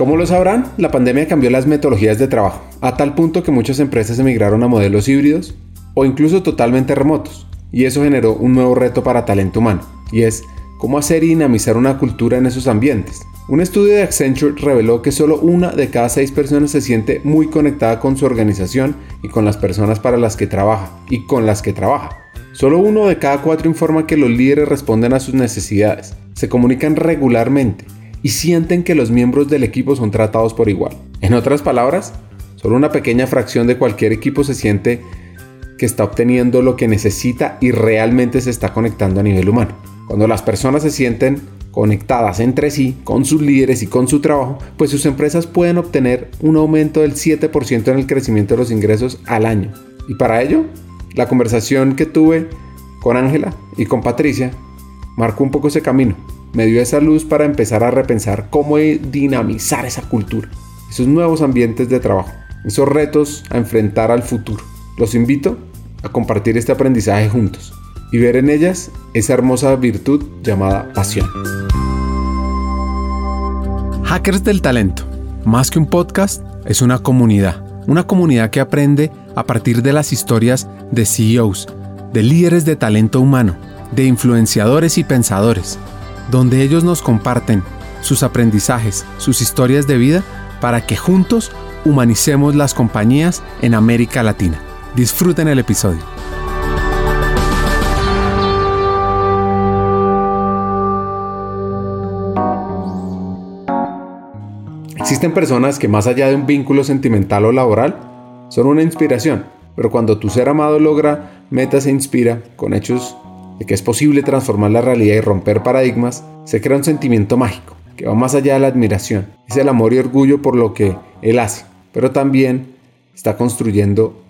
Como lo sabrán, la pandemia cambió las metodologías de trabajo, a tal punto que muchas empresas emigraron a modelos híbridos o incluso totalmente remotos, y eso generó un nuevo reto para talento humano, y es cómo hacer y dinamizar una cultura en esos ambientes. Un estudio de Accenture reveló que solo una de cada seis personas se siente muy conectada con su organización y con las personas para las que trabaja y con las que trabaja. Solo uno de cada cuatro informa que los líderes responden a sus necesidades, se comunican regularmente y sienten que los miembros del equipo son tratados por igual. En otras palabras, solo una pequeña fracción de cualquier equipo se siente que está obteniendo lo que necesita y realmente se está conectando a nivel humano. Cuando las personas se sienten conectadas entre sí, con sus líderes y con su trabajo, pues sus empresas pueden obtener un aumento del 7% en el crecimiento de los ingresos al año. Y para ello, la conversación que tuve con Ángela y con Patricia marcó un poco ese camino me dio esa luz para empezar a repensar cómo dinamizar esa cultura, esos nuevos ambientes de trabajo, esos retos a enfrentar al futuro. Los invito a compartir este aprendizaje juntos y ver en ellas esa hermosa virtud llamada pasión. Hackers del Talento, más que un podcast, es una comunidad, una comunidad que aprende a partir de las historias de CEOs, de líderes de talento humano, de influenciadores y pensadores donde ellos nos comparten sus aprendizajes, sus historias de vida, para que juntos humanicemos las compañías en América Latina. Disfruten el episodio. Existen personas que más allá de un vínculo sentimental o laboral, son una inspiración, pero cuando tu ser amado logra metas e inspira con hechos de que es posible transformar la realidad y romper paradigmas, se crea un sentimiento mágico que va más allá de la admiración. Es el amor y orgullo por lo que él hace, pero también está construyendo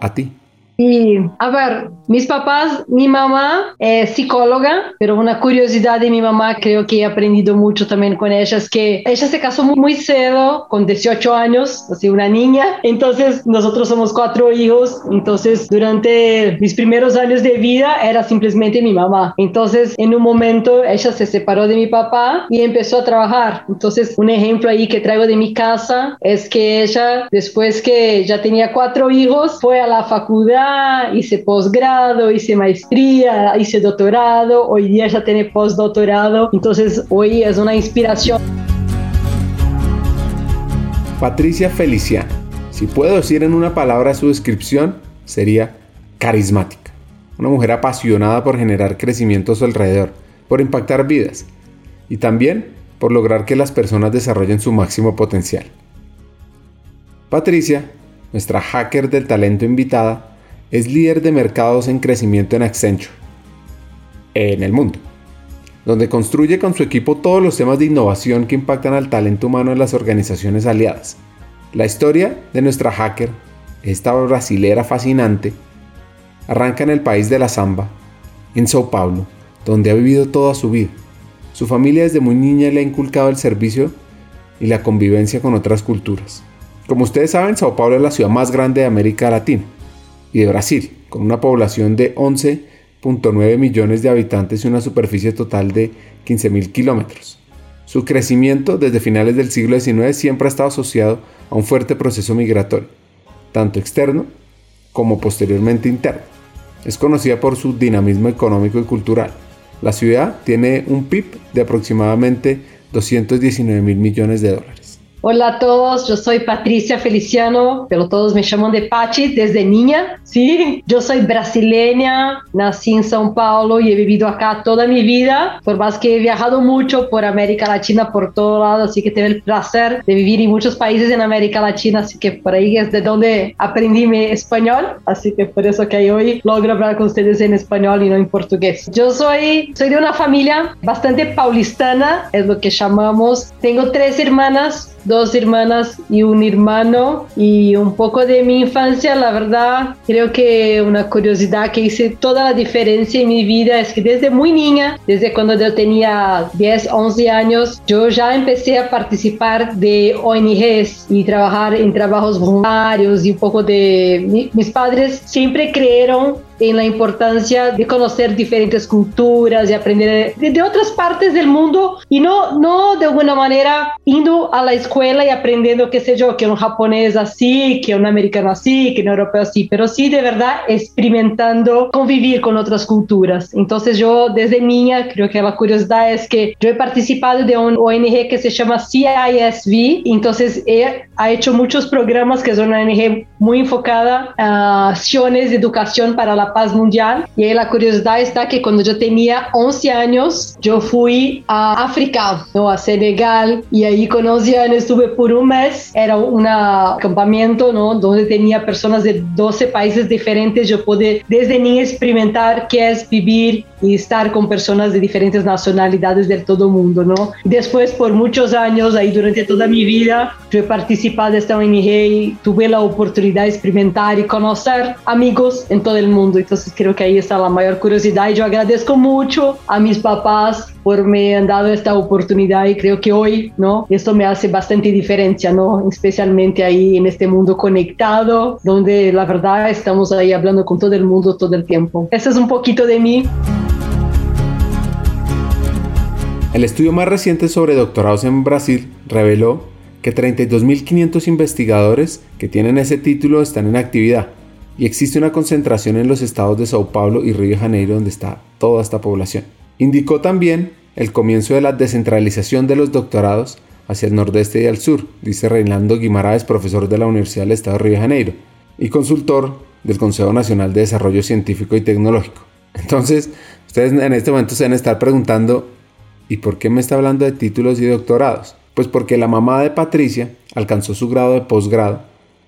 a ti. Y a ver, mis papás, mi mamá es psicóloga, pero una curiosidad de mi mamá, creo que he aprendido mucho también con ella, es que ella se casó muy, muy cedo, con 18 años, así una niña. Entonces, nosotros somos cuatro hijos. Entonces, durante mis primeros años de vida era simplemente mi mamá. Entonces, en un momento, ella se separó de mi papá y empezó a trabajar. Entonces, un ejemplo ahí que traigo de mi casa es que ella, después que ya tenía cuatro hijos, fue a la facultad hice posgrado, hice maestría, hice doctorado, hoy día ya tiene postdoctorado, entonces hoy es una inspiración. Patricia Feliciano, si puedo decir en una palabra su descripción, sería carismática. Una mujer apasionada por generar crecimiento a su alrededor, por impactar vidas y también por lograr que las personas desarrollen su máximo potencial. Patricia, nuestra hacker del talento invitada, es líder de mercados en crecimiento en Accenture, en el mundo, donde construye con su equipo todos los temas de innovación que impactan al talento humano en las organizaciones aliadas. La historia de nuestra hacker, esta brasilera fascinante, arranca en el país de la samba, en Sao Paulo, donde ha vivido toda su vida. Su familia desde muy niña le ha inculcado el servicio y la convivencia con otras culturas. Como ustedes saben, Sao Paulo es la ciudad más grande de América Latina y de Brasil, con una población de 11.9 millones de habitantes y una superficie total de 15.000 kilómetros. Su crecimiento desde finales del siglo XIX siempre ha estado asociado a un fuerte proceso migratorio, tanto externo como posteriormente interno. Es conocida por su dinamismo económico y cultural. La ciudad tiene un PIB de aproximadamente 219 mil millones de dólares. Hola a todos, yo soy Patricia Feliciano, pero todos me llaman de Pachi desde niña, ¿sí? Yo soy brasileña, nací en São Paulo y he vivido acá toda mi vida, por más que he viajado mucho por América Latina, por todo lado, así que tengo el placer de vivir en muchos países en América Latina, así que por ahí es de donde aprendí mi español, así que por eso que hoy logro hablar con ustedes en español y no en portugués. Yo soy, soy de una familia bastante paulistana, es lo que llamamos, tengo tres hermanas, dos hermanas y un hermano y un poco de mi infancia, la verdad, creo que una curiosidad que hice toda la diferencia en mi vida es que desde muy niña, desde cuando yo tenía 10, 11 años, yo ya empecé a participar de ONGs y trabajar en trabajos voluntarios y un poco de... mis padres siempre creyeron en la importancia de conocer diferentes culturas, y aprender de, otras partes del mundo y no, no de alguna manera indo a la escuela y aprendiendo, qué sé yo, que un japonés así, que un americano así, que un europeo así, pero sí de verdad experimentando convivir con otras culturas. Entonces yo desde niña creo que la curiosidad es que yo he participado de un ONG que se llama CISV, entonces he, ha hecho muchos programas que son una ONG muy enfocada a acciones de educación para la paz mundial. Y ahí la curiosidad está que cuando yo tenía 11 años, yo fui a África, ¿no? a Senegal, y ahí con 11 años estuve por un mes. Era un acampamento ¿no? donde tenía personas de 12 países diferentes. Yo pude desde niña experimentar qué es vivir y estar con personas de diferentes nacionalidades del todo mundo, ¿no? Después, por muchos años, ahí durante toda mi vida, yo he participado de esta ONG y tuve la oportunidad de experimentar y conocer amigos en todo el mundo. Entonces creo que ahí está la mayor curiosidad y yo agradezco mucho a mis papás por me han dado esta oportunidad y creo que hoy, ¿no? Esto me hace bastante diferencia, ¿no? Especialmente ahí en este mundo conectado, donde la verdad estamos ahí hablando con todo el mundo todo el tiempo. Eso es un poquito de mí. El estudio más reciente sobre doctorados en Brasil reveló que 32.500 investigadores que tienen ese título están en actividad y existe una concentración en los estados de Sao Paulo y Río de Janeiro donde está toda esta población. Indicó también el comienzo de la descentralización de los doctorados hacia el nordeste y al sur, dice Reinaldo Guimaraes, profesor de la Universidad del Estado de Río de Janeiro y consultor del Consejo Nacional de Desarrollo Científico y Tecnológico. Entonces, ustedes en este momento se deben estar preguntando, ¿y por qué me está hablando de títulos y doctorados? Pues porque la mamá de Patricia alcanzó su grado de posgrado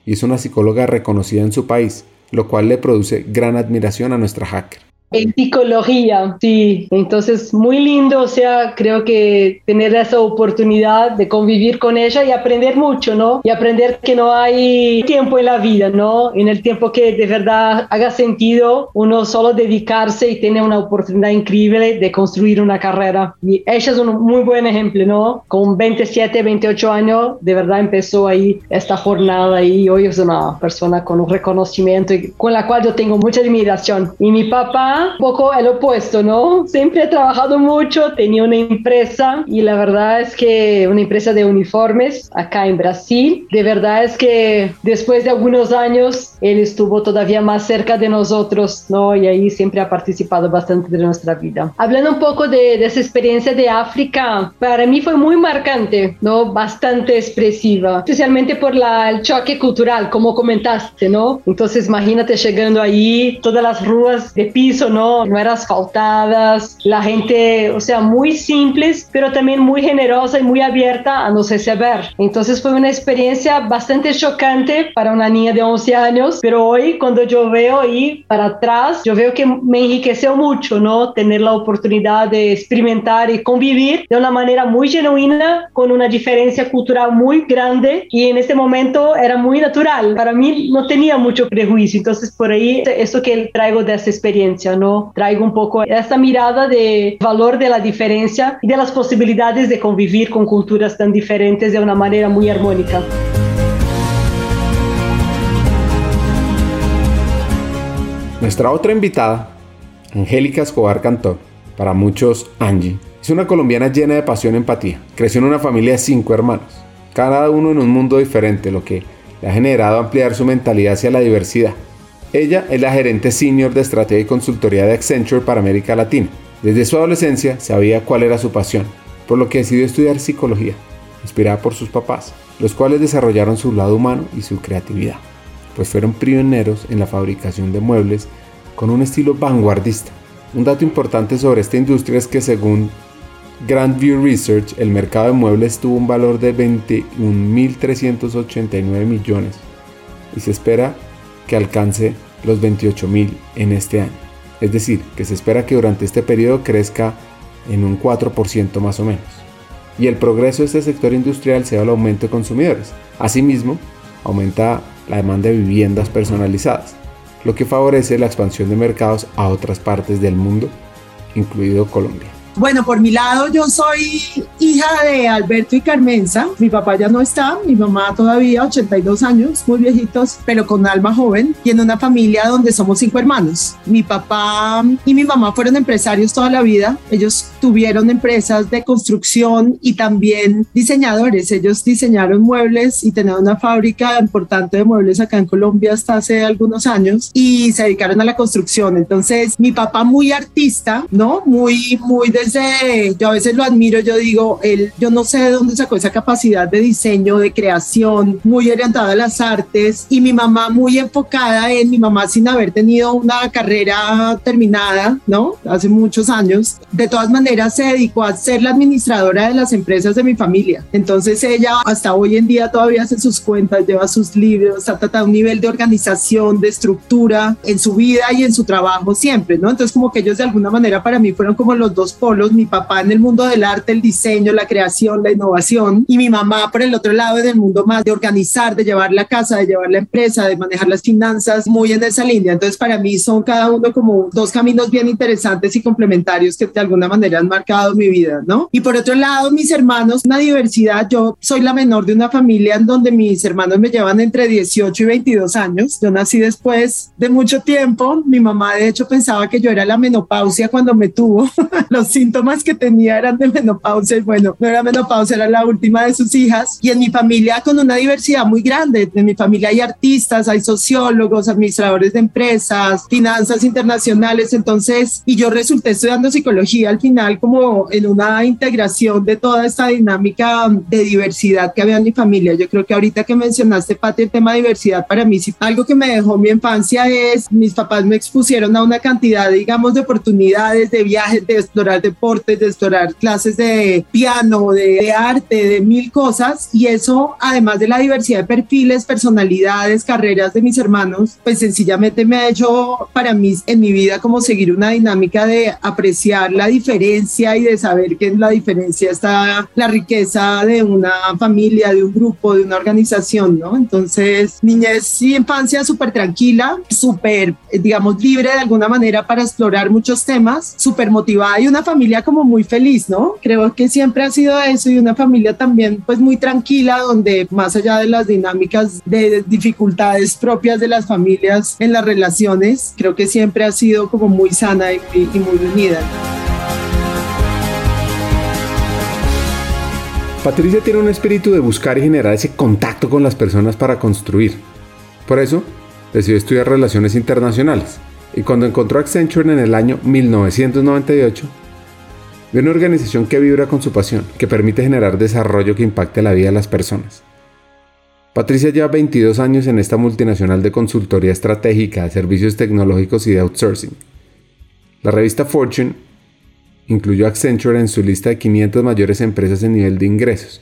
y es una psicóloga reconocida en su país, lo cual le produce gran admiración a nuestra hacker. En psicología, sí. Entonces, muy lindo, o sea, creo que tener esa oportunidad de convivir con ella y aprender mucho, ¿no? Y aprender que no hay tiempo en la vida, ¿no? En el tiempo que de verdad haga sentido uno solo dedicarse y tener una oportunidad increíble de construir una carrera. Y ella es un muy buen ejemplo, ¿no? Con 27, 28 años, de verdad empezó ahí esta jornada y hoy es una persona con un reconocimiento y con la cual yo tengo mucha admiración. Y mi papá un poco el opuesto, ¿no? Siempre he trabajado mucho, tenía una empresa y la verdad es que una empresa de uniformes acá en Brasil. De verdad es que después de algunos años él estuvo todavía más cerca de nosotros, ¿no? Y ahí siempre ha participado bastante de nuestra vida. Hablando un poco de, de esa experiencia de África, para mí fue muy marcante, ¿no? Bastante expresiva, especialmente por la, el choque cultural, como comentaste, ¿no? Entonces imagínate llegando ahí, todas las ruas de piso, ¿no? No eran asfaltadas, la gente, o sea, muy simples, pero también muy generosa y muy abierta a nos receber. Entonces fue una experiencia bastante chocante para una niña de 11 años, pero hoy cuando yo veo ahí para atrás, yo veo que me enriqueció mucho, ¿no? Tener la oportunidad de experimentar y convivir de una manera muy genuina con una diferencia cultural muy grande y en este momento era muy natural. Para mí no tenía mucho prejuicio, entonces por ahí eso que traigo de esa experiencia, ¿no? Traigo un poco esta mirada de valor de la diferencia y de las posibilidades de convivir con culturas tan diferentes de una manera muy armónica. Nuestra otra invitada, Angélica Escobar Cantor, para muchos Angie, es una colombiana llena de pasión y empatía. Creció en una familia de cinco hermanos, cada uno en un mundo diferente, lo que le ha generado ampliar su mentalidad hacia la diversidad. Ella es la gerente senior de estrategia y consultoría de Accenture para América Latina. Desde su adolescencia sabía cuál era su pasión, por lo que decidió estudiar psicología, inspirada por sus papás, los cuales desarrollaron su lado humano y su creatividad, pues fueron pioneros en la fabricación de muebles con un estilo vanguardista. Un dato importante sobre esta industria es que según Grand View Research, el mercado de muebles tuvo un valor de 21.389 millones y se espera que alcance los 28.000 en este año. Es decir, que se espera que durante este periodo crezca en un 4% más o menos. Y el progreso de este sector industrial se da al aumento de consumidores. Asimismo, aumenta la demanda de viviendas personalizadas, lo que favorece la expansión de mercados a otras partes del mundo, incluido Colombia. Bueno, por mi lado, yo soy hija de Alberto y Carmenza. Mi papá ya no está, mi mamá todavía, 82 años, muy viejitos, pero con alma joven. Y en una familia donde somos cinco hermanos. Mi papá y mi mamá fueron empresarios toda la vida. Ellos tuvieron empresas de construcción y también diseñadores. Ellos diseñaron muebles y tenían una fábrica importante de muebles acá en Colombia hasta hace algunos años y se dedicaron a la construcción. Entonces, mi papá muy artista, ¿no? Muy, muy desde, yo a veces lo admiro, yo digo, él, yo no sé de dónde sacó esa capacidad de diseño, de creación, muy orientada a las artes y mi mamá muy enfocada en mi mamá sin haber tenido una carrera terminada, ¿no? Hace muchos años. De todas maneras, se dedicó a ser la administradora de las empresas de mi familia. Entonces, ella hasta hoy en día todavía hace sus cuentas, lleva sus libros, ha tratado un nivel de organización, de estructura en su vida y en su trabajo siempre, ¿no? Entonces, como que ellos de alguna manera para mí fueron como los dos polos, mi papá en el mundo del arte, el diseño, la creación, la innovación, y mi mamá por el otro lado en el mundo más de organizar, de llevar la casa, de llevar la empresa, de manejar las finanzas, muy en esa línea. Entonces, para mí son cada uno como dos caminos bien interesantes y complementarios que de alguna manera han marcado mi vida, ¿no? Y por otro lado, mis hermanos, una diversidad, yo soy la menor de una familia en donde mis hermanos me llevan entre 18 y 22 años. Yo nací después de mucho tiempo. Mi mamá, de hecho, pensaba que yo era la menopausia cuando me tuvo. Los síntomas que tenía eran de menopausia y bueno, no era menopausia, era la última de sus hijas. Y en mi familia con una diversidad muy grande. En mi familia hay artistas, hay sociólogos, administradores de empresas, finanzas internacionales. Entonces, y yo resulté estudiando psicología al final como en una integración de toda esta dinámica de diversidad que había en mi familia. Yo creo que ahorita que mencionaste, Pati, el tema de diversidad, para mí algo que me dejó mi infancia es, mis papás me expusieron a una cantidad, digamos, de oportunidades, de viajes, de explorar deportes, de explorar clases de piano, de, arte, de mil cosas. Y eso, además de la diversidad de perfiles, personalidades, carreras de mis hermanos, pues sencillamente me ha hecho para mí en mi vida como seguir una dinámica de apreciar la diferencia y de saber que en la diferencia está la riqueza de una familia, de un grupo, de una organización, ¿no? Entonces, niñez y infancia súper tranquila, súper, digamos, libre de alguna manera para explorar muchos temas, súper motivada y una familia como muy feliz, ¿no? Creo que siempre ha sido eso y una familia también pues muy tranquila donde más allá de las dinámicas de dificultades propias de las familias en las relaciones, creo que siempre ha sido como muy sana y, y muy unida. Patricia tiene un espíritu de buscar y generar ese contacto con las personas para construir. Por eso, decidió estudiar relaciones internacionales y cuando encontró Accenture en el año 1998, vio una organización que vibra con su pasión, que permite generar desarrollo que impacte la vida de las personas. Patricia lleva 22 años en esta multinacional de consultoría estratégica, de servicios tecnológicos y de outsourcing. La revista Fortune incluyó Accenture en su lista de 500 mayores empresas en nivel de ingresos,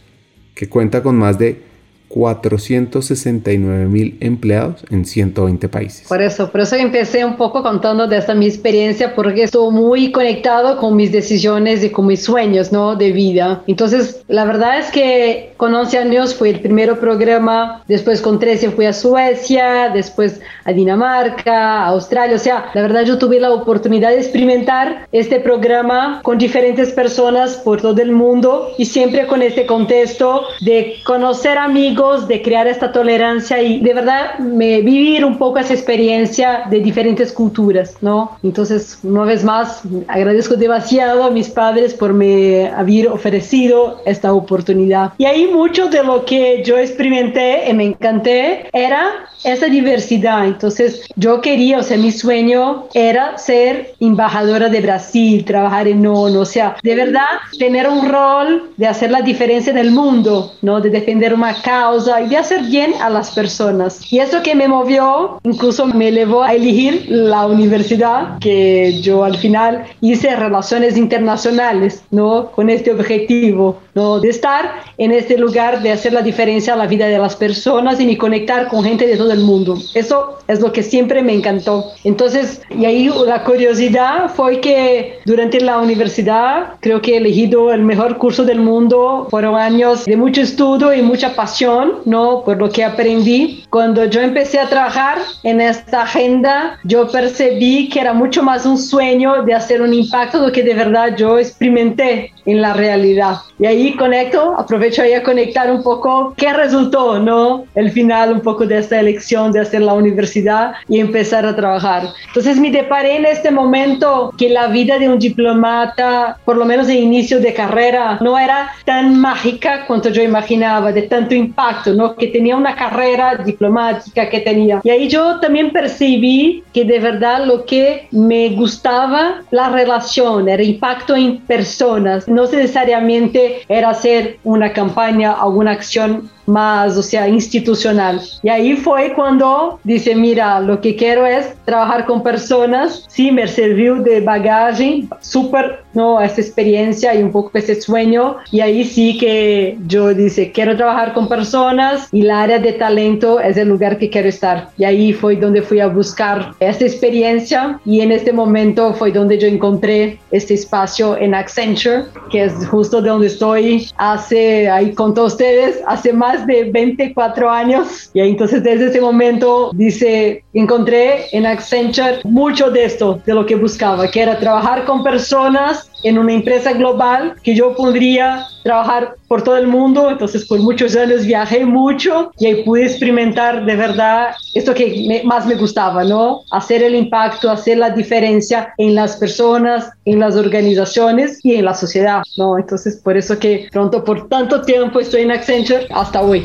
que cuenta con más de 469 mil empleados en 120 países. Por eso, por eso empecé un poco contando de esta mi experiencia, porque estoy muy conectado con mis decisiones y con mis sueños, ¿no? De vida. Entonces, la verdad es que con 11 años fue el primer programa, después con 13 fui a Suecia, después a Dinamarca, a Australia, o sea, la verdad yo tuve la oportunidad de experimentar este programa con diferentes personas por todo el mundo y siempre con este contexto de conocer amigos de crear esta tolerancia y de verdad me, vivir un poco esa experiencia de diferentes culturas, ¿no? Entonces, una vez más, agradezco demasiado a mis padres por me haber ofrecido esta oportunidad. Y ahí mucho de lo que yo experimenté y me encanté era esa diversidad. Entonces, yo quería, o sea, mi sueño era ser embajadora de Brasil, trabajar en ONU, o sea, de verdad tener un rol de hacer la diferencia en el mundo, ¿no? De defender una causa y de hacer bien a las personas. Y eso que me movió, incluso me llevó a elegir la universidad, que yo al final hice relaciones internacionales, ¿no? Con este objetivo, ¿no? De estar en este lugar, de hacer la diferencia a la vida de las personas y me conectar con gente de todo el mundo. Eso es lo que siempre me encantó. Entonces, y ahí la curiosidad fue que durante la universidad creo que he elegido el mejor curso del mundo. Fueron años de mucho estudio y mucha pasión ¿no? Por lo que aprendí. Cuando yo empecé a trabajar en esta agenda, yo percibí que era mucho más un sueño de hacer un impacto que de verdad yo experimenté en la realidad. Y ahí conecto, aprovecho ahí a conectar un poco qué resultó, ¿no? El final un poco de esta elección de hacer la universidad y empezar a trabajar. Entonces me deparé en este momento que la vida de un diplomata, por lo menos de inicio de carrera, no era tan mágica cuanto yo imaginaba, de tanto impacto, ¿no? Que tenía una carrera diplomática que tenía. Y ahí yo también percibí que de verdad lo que me gustaba, la relación, el impacto en personas, no necesariamente era hacer una campaña, alguna acción más, o sea, institucional. Y ahí fue cuando dice, mira, lo que quiero es trabajar con personas. Sí, me sirvió de bagaje, súper, ¿no? Esa experiencia y un poco ese sueño. Y ahí sí que yo dice, quiero trabajar con personas y el área de talento es el lugar que quiero estar. Y ahí fue donde fui a buscar esta experiencia y en este momento fue donde yo encontré este espacio en Accenture, que es justo de donde estoy hace, ahí con todos ustedes, hace más de 24 años. Y entonces desde ese momento dice, encontré en Accenture mucho de esto, de lo que buscaba, que era trabajar con personas en una empresa global que yo podría trabajar por todo el mundo, entonces por muchos años viajé mucho y ahí pude experimentar de verdad esto que más me gustaba, ¿no? Hacer el impacto, hacer la diferencia en las personas, en las organizaciones y en la sociedad, ¿no? Entonces por eso que pronto por tanto tiempo estoy en Accenture hasta hoy.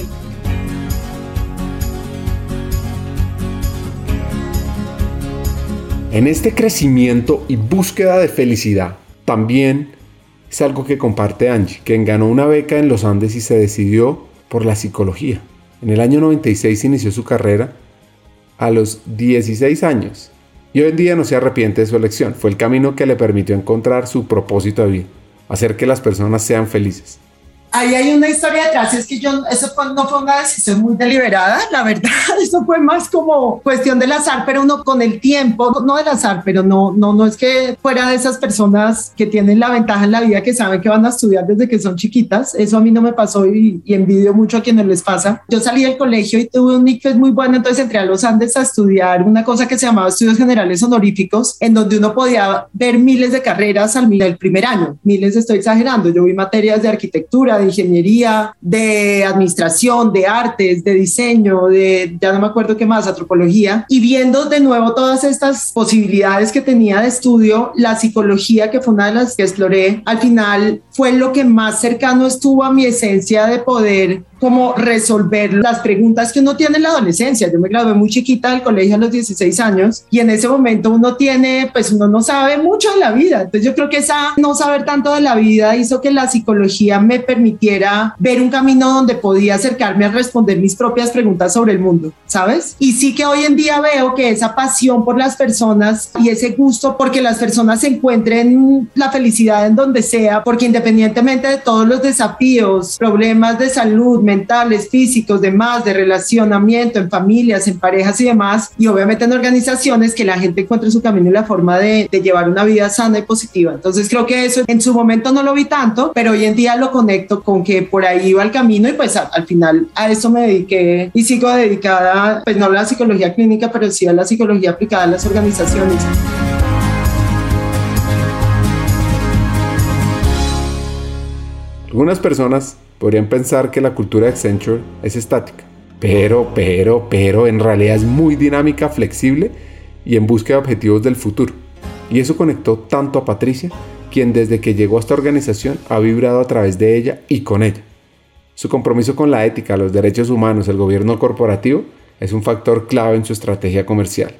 En este crecimiento y búsqueda de felicidad, también es algo que comparte Angie, quien ganó una beca en los Andes y se decidió por la psicología. En el año 96 inició su carrera a los 16 años y hoy en día no se arrepiente de su elección. Fue el camino que le permitió encontrar su propósito de vida, hacer que las personas sean felices ahí hay una historia detrás, es que yo, eso no fue una decisión muy deliberada, la verdad, eso fue más como cuestión del azar, pero uno con el tiempo, no del azar, pero no, no, no es que fuera de esas personas que tienen la ventaja en la vida que saben que van a estudiar desde que son chiquitas, eso a mí no me pasó y, envidio mucho a quienes les pasa. Yo salí del colegio y tuve un es muy bueno, entonces entré a los Andes a estudiar una cosa que se llamaba estudios generales honoríficos, en donde uno podía ver miles de carreras al del primer año, miles estoy exagerando, yo vi materias de arquitectura, ingeniería, de administración, de artes, de diseño, de ya no me acuerdo qué más, antropología, y viendo de nuevo todas estas posibilidades que tenía de estudio, la psicología, que fue una de las que exploré, al final fue lo que más cercano estuvo a mi esencia de poder como resolver las preguntas que uno tiene en la adolescencia. Yo me gradué muy chiquita del colegio a los 16 años y en ese momento uno tiene, pues uno no sabe mucho de la vida. Entonces yo creo que esa no saber tanto de la vida hizo que la psicología me permitiera ver un camino donde podía acercarme a responder mis propias preguntas sobre el mundo, ¿sabes? Y sí que hoy en día veo que esa pasión por las personas y ese gusto porque las personas se encuentren la felicidad en donde sea, porque independientemente de todos los desafíos, problemas de salud, mentales, físicos, demás, de relacionamiento en familias, en parejas y demás, y obviamente en organizaciones, que la gente encuentre su camino y la forma de, llevar una vida sana y positiva. Entonces creo que eso en su momento no lo vi tanto, pero hoy en día lo conecto con que por ahí iba el camino y pues al final a eso me dediqué y sigo dedicada, pues no a la psicología clínica, pero sí a la psicología aplicada a las organizaciones. Algunas personas podrían pensar que la cultura de Accenture es estática, pero, pero, pero en realidad es muy dinámica, flexible y en búsqueda de objetivos del futuro. Y eso conectó tanto a Patricia, quien desde que llegó a esta organización ha vibrado a través de ella y con ella. Su compromiso con la ética, los derechos humanos, el gobierno corporativo es un factor clave en su estrategia comercial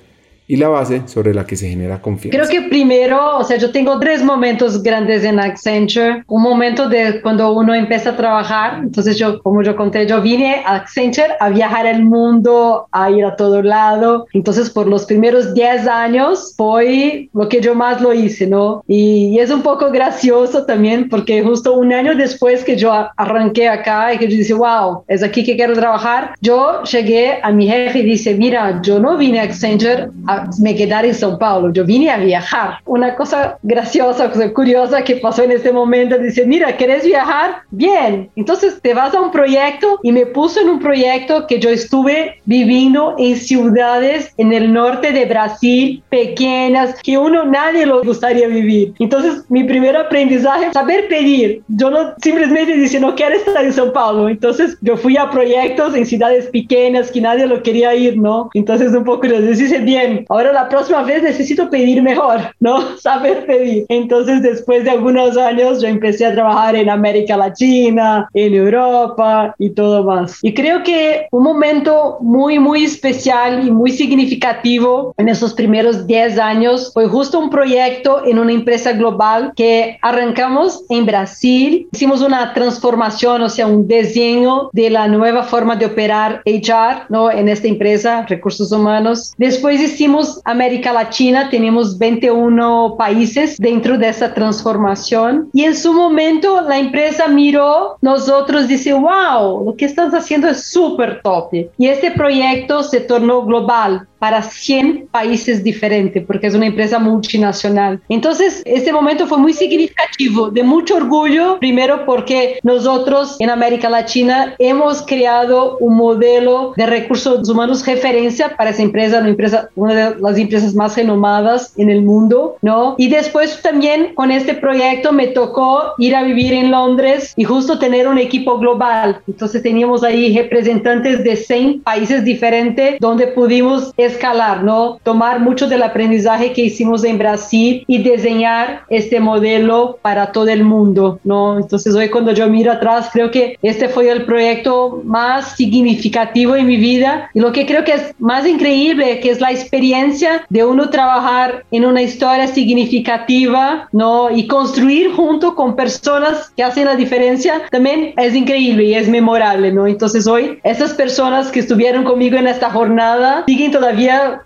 y la base sobre la que se genera confianza. Creo que primero, o sea, yo tengo tres momentos grandes en Accenture. Un momento de cuando uno empieza a trabajar, entonces yo, como yo conté, yo vine a Accenture a viajar el mundo, a ir a todo lado. Entonces, por los primeros 10 años fue lo que yo más lo hice, ¿no? Y, es un poco gracioso también porque justo un año después que yo arranqué acá y que yo dije, wow, es aquí que quiero trabajar, yo llegué a mi jefe y dice, mira, yo no vine a Accenture a a me quedar en São Paulo, yo vine a viajar. Una cosa graciosa, curiosa que pasó en este momento, dice, mira, ¿querés viajar? Bien, entonces te vas a un proyecto y me puso en un proyecto que yo estuve viviendo en ciudades en el norte de Brasil, pequeñas, que uno, nadie lo gustaría vivir. Entonces, mi primer aprendizaje, saber pedir. Yo no simplemente dice, no quiero estar en São Paulo. Entonces, yo fui a proyectos en ciudades pequeñas que nadie lo quería ir, ¿no? Entonces, un poco les dice, bien, ahora la próxima vez necesito pedir mejor, ¿no? Saber pedir. Entonces, después de algunos años, yo empecé a trabajar en América Latina, en Europa y todo más. Y creo que un momento muy, muy especial y muy significativo en esos primeros 10 años fue justo un proyecto en una empresa global que arrancamos en Brasil. Hicimos una transformación, o sea, un diseño de la nueva forma de operar HR, ¿no? En esta empresa, recursos humanos. Después hicimos América Latina, tenemos 21 países dentro de esa transformación. Y en su momento la empresa miró, nosotros dice, wow, lo que estás haciendo es súper top. Y este proyecto se tornó global para 100 países diferentes, porque es una empresa multinacional. Entonces, este momento fue muy significativo, de mucho orgullo, primero porque nosotros en América Latina hemos creado un modelo de recursos humanos referencia para esa empresa, una, empresa, una de las empresas más renomadas en el mundo, ¿no? Y después también con este proyecto me tocó ir a vivir en Londres y justo tener un equipo global. Entonces teníamos ahí representantes de 100 países diferentes donde pudimos escalar, ¿no? Tomar mucho del aprendizaje que hicimos en Brasil y diseñar este modelo para todo el mundo, ¿no? Entonces hoy cuando yo miro atrás, creo que este fue el proyecto más significativo en mi vida y lo que creo que es más increíble, que es la experiencia de uno trabajar en una historia significativa, ¿no? Y construir junto con personas que hacen la diferencia, también es increíble y es memorable, ¿no? Entonces hoy, esas personas que estuvieron conmigo en esta jornada siguen todavía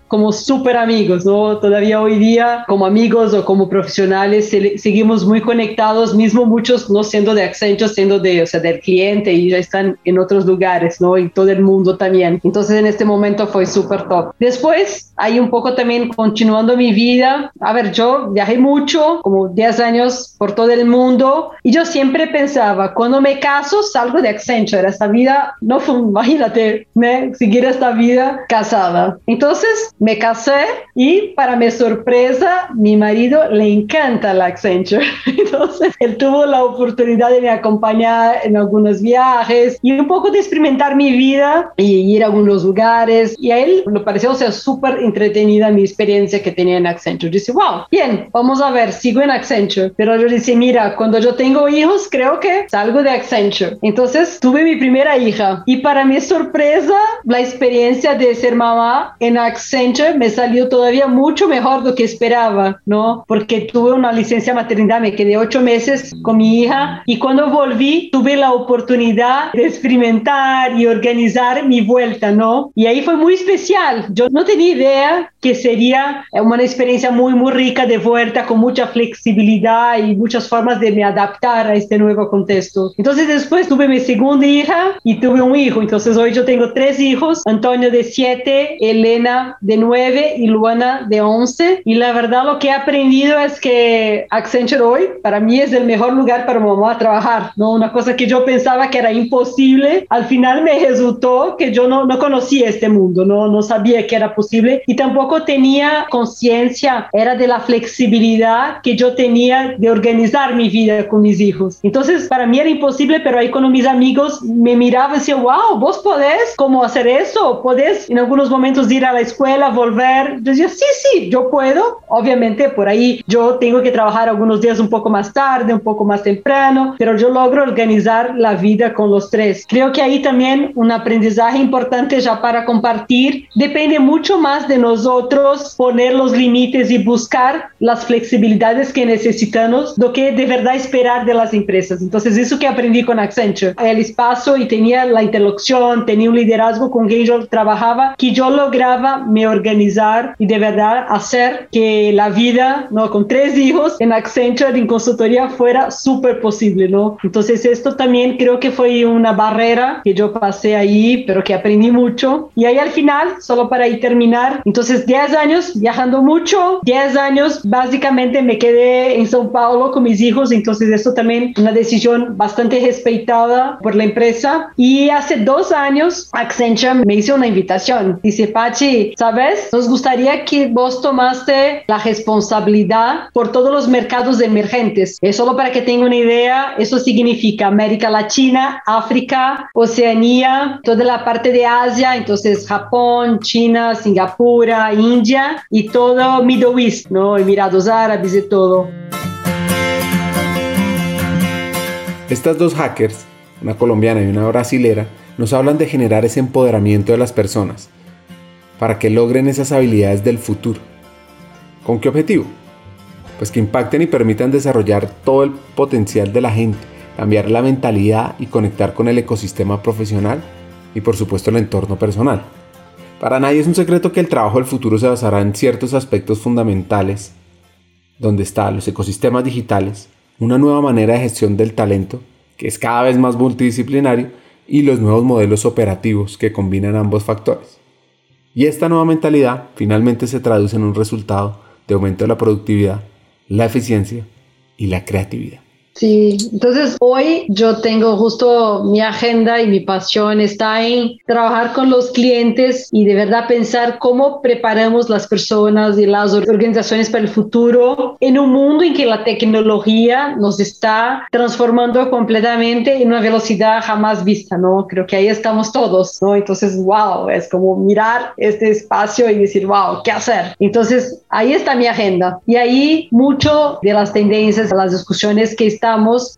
como súper amigos, ¿no? Todavía hoy día como amigos o como profesionales seguimos muy conectados, mismo muchos no siendo de Accenture, siendo de, o sea, del cliente y ya están en otros lugares, ¿no? En todo el mundo también. Entonces en este momento fue súper top. Después, hay un poco también continuando mi vida. A ver, yo viajé mucho, como 10 años por todo el mundo y yo siempre pensaba, cuando me caso salgo de Accenture, esta vida no fue, imagínate, ¿me? seguir esta vida casada. Entonces, entonces me casé y para mi sorpresa, mi marido le encanta la Accenture. Entonces él tuvo la oportunidad de me acompañar en algunos viajes y un poco de experimentar mi vida y ir a algunos lugares. Y a él le pareció ser súper entretenida mi experiencia que tenía en Accenture. Dice, wow, bien, vamos a ver, sigo en Accenture. Pero yo dice, mira, cuando yo tengo hijos, creo que salgo de Accenture. Entonces tuve mi primera hija y para mi sorpresa, la experiencia de ser mamá en Accenture me salió todavía mucho mejor de lo que esperaba, ¿no? Porque tuve una licencia maternidad, me quedé ocho meses con mi hija y cuando volví tuve la oportunidad de experimentar y organizar mi vuelta, ¿no? Y ahí fue muy especial. Yo no tenía idea que sería una experiencia muy, muy rica de vuelta, con mucha flexibilidad y muchas formas de me adaptar a este nuevo contexto. Entonces después tuve mi segunda hija y tuve un hijo. Entonces hoy yo tengo tres hijos, Antonio de siete, Elena de 9 y Luana de 11. Y la verdad lo que he aprendido es que Accenture hoy para mí es el mejor lugar para mamá trabajar, ¿no? Una cosa que yo pensaba que era imposible, al final me resultó que yo no, no conocía este mundo, ¿no? No sabía que era posible y tampoco tenía conciencia, era de la flexibilidad que yo tenía de organizar mi vida con mis hijos. Entonces, para mí era imposible, pero ahí con mis amigos me miraba y decía, wow, vos podés, ¿cómo hacer eso? Podés en algunos momentos ir a la escuela, volver. Yo decía, sí, sí, yo puedo. Obviamente por ahí yo tengo que trabajar algunos días un poco más tarde, un poco más temprano, pero yo logro organizar la vida con los tres. Creo que ahí también un aprendizaje importante ya para compartir. Depende mucho más de nosotros poner los límites y buscar las flexibilidades que necesitamos do que de verdad esperar de las empresas. Entonces eso que aprendí con Accenture, el espacio y tenía la interlocución, tenía un liderazgo con quien yo trabajaba, que yo lograba me organizar y de verdad hacer que la vida, ¿no? Con tres hijos en Accenture, en consultoría, fuera súper posible, ¿no? Entonces esto también creo que fue una barrera que yo pasé ahí, pero que aprendí mucho. Y ahí al final, solo para ahí terminar, entonces 10 años viajando mucho, 10 años básicamente me quedé en São Paulo con mis hijos, entonces esto también una decisión bastante respetada por la empresa. Y hace dos años Accenture me hizo una invitación. Dice, Pachi, ¿sabes? Nos gustaría que vos tomaste la responsabilidad por todos los mercados emergentes. Es solo para que tenga una idea, eso significa América Latina, África, Oceanía, toda la parte de Asia, entonces Japón, China, Singapur, India y todo Middle East, ¿no? Emiratos Árabes y todo. Estas dos hackers, una colombiana y una brasilera, nos hablan de generar ese empoderamiento de las personas para que logren esas habilidades del futuro. ¿Con qué objetivo? Pues que impacten y permitan desarrollar todo el potencial de la gente, cambiar la mentalidad y conectar con el ecosistema profesional y por supuesto el entorno personal. Para nadie es un secreto que el trabajo del futuro se basará en ciertos aspectos fundamentales, donde están los ecosistemas digitales, una nueva manera de gestión del talento, que es cada vez más multidisciplinario, y los nuevos modelos operativos que combinan ambos factores. Y esta nueva mentalidad finalmente se traduce en un resultado de aumento de la productividad, la eficiencia y la creatividad. Sí, entonces hoy yo tengo justo mi agenda y mi pasión está en trabajar con los clientes y de verdad pensar cómo preparamos las personas y las organizaciones para el futuro en un mundo en que la tecnología nos está transformando completamente en una velocidad jamás vista, ¿no? Creo que ahí estamos todos, ¿no? Entonces, wow, es como mirar este espacio y decir, wow, ¿qué hacer? Entonces, ahí está mi agenda y ahí mucho de las tendencias, las discusiones que están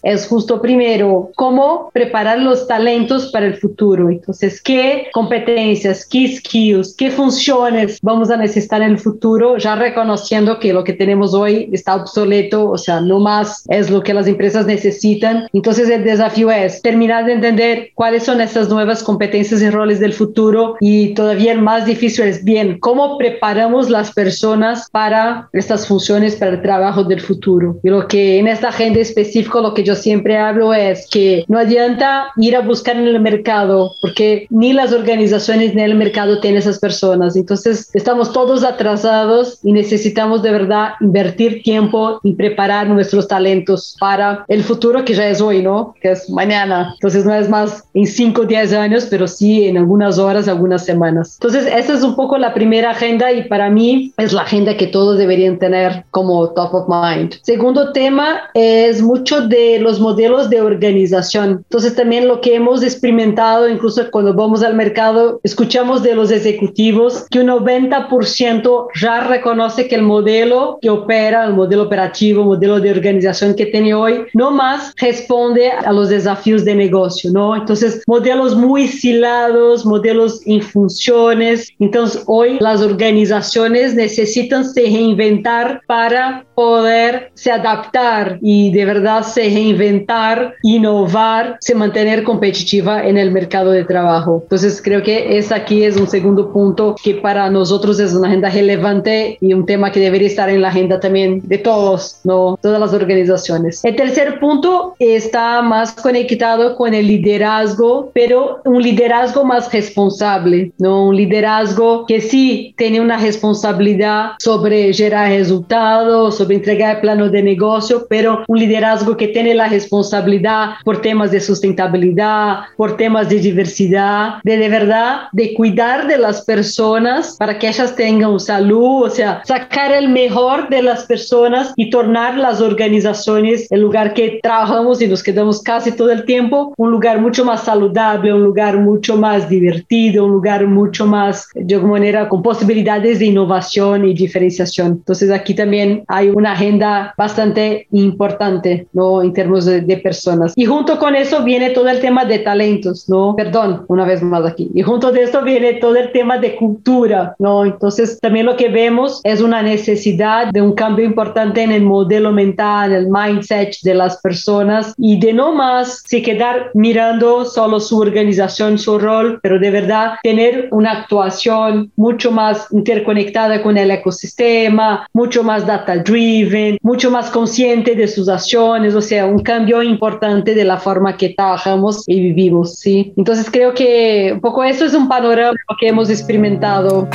es justo primero cómo preparar los talentos para el futuro. Entonces, qué competencias, qué skills, qué funciones vamos a necesitar en el futuro, ya reconociendo que lo que tenemos hoy está obsoleto, o sea, no más es lo que las empresas necesitan. Entonces, el desafío es terminar de entender cuáles son estas nuevas competencias y roles del futuro y todavía más difícil es bien, cómo preparamos las personas para estas funciones, para el trabajo del futuro. Y lo que en esta agenda específica lo que yo siempre hablo es que no adianta ir a buscar en el mercado porque ni las organizaciones ni el mercado tienen esas personas. Entonces estamos todos atrasados y necesitamos de verdad invertir tiempo y preparar nuestros talentos para el futuro que ya es hoy, ¿no? Que es mañana. Entonces no es más en 5 o 10 años, pero sí en algunas horas, algunas semanas. Entonces esa es un poco la primera agenda y para mí es la agenda que todos deberían tener como top of mind. Segundo tema es mucho de los modelos de organización. Entonces también lo que hemos experimentado, incluso cuando vamos al mercado, escuchamos de los ejecutivos que un 90% ya reconoce que el modelo que opera, el modelo operativo, el modelo de organización que tiene hoy, no más responde a los desafíos de negocio, ¿no? Entonces, modelos muy silados, modelos en funciones. Entonces, hoy las organizaciones necesitan se reinventar para poder se adaptar y de verdad se reinventar, innovar, se mantener competitiva en el mercado de trabajo. Entonces creo que ese aquí es un segundo punto que para nosotros es una agenda relevante y un tema que debería estar en la agenda también de todos, ¿no? Todas las organizaciones. El tercer punto está más conectado con el liderazgo, pero un liderazgo más responsable, ¿no? Un liderazgo que sí tiene una responsabilidad sobre generar resultados, sobre entregar el plano de negocio, pero un liderazgo que tiene la responsabilidad por temas de sustentabilidad, por temas de diversidad, de de verdad, de cuidar de las personas para que ellas tengan salud, o sea, sacar el mejor de las personas y tornar las organizaciones, el lugar que trabajamos y nos quedamos casi todo el tiempo, un lugar mucho más saludable, un lugar mucho más divertido, un lugar mucho más, de alguna manera, con posibilidades de innovación y diferenciación. Entonces aquí también hay una agenda bastante importante. ¿No? En términos de, de, personas. Y junto con eso viene todo el tema de talentos, ¿no? Perdón, una vez más aquí. Y junto de esto viene todo el tema de cultura, ¿no? Entonces también lo que vemos es una necesidad de un cambio importante en el modelo mental, el mindset de las personas y de no más se quedar mirando solo su organización, su rol, pero de verdad tener una actuación mucho más interconectada con el ecosistema, mucho más data driven, mucho más consciente de sus acciones, o sea, un cambio importante de la forma que trabajamos y vivimos, ¿sí? Entonces creo que un poco eso es un panorama que hemos experimentado.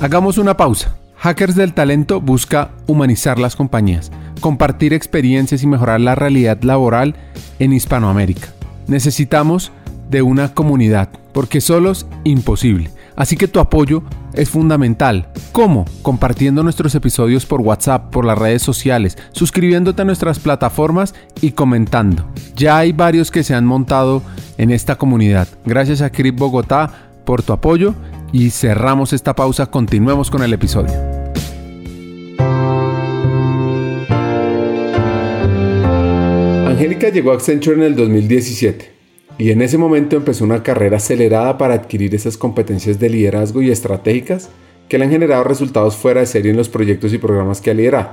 Hagamos una pausa. Hackers del Talento busca humanizar las compañías, compartir experiencias y mejorar la realidad laboral en Hispanoamérica. Necesitamos de una comunidad, porque solos imposible. Así que tu apoyo es fundamental. ¿Cómo? Compartiendo nuestros episodios por WhatsApp, por las redes sociales, suscribiéndote a nuestras plataformas y comentando. Ya hay varios que se han montado en esta comunidad. Gracias a Crip Bogotá por tu apoyo y cerramos esta pausa. Continuemos con el episodio. Angélica llegó a Accenture en el 2017 y en ese momento empezó una carrera acelerada para adquirir esas competencias de liderazgo y estratégicas que le han generado resultados fuera de serie en los proyectos y programas que ha liderado.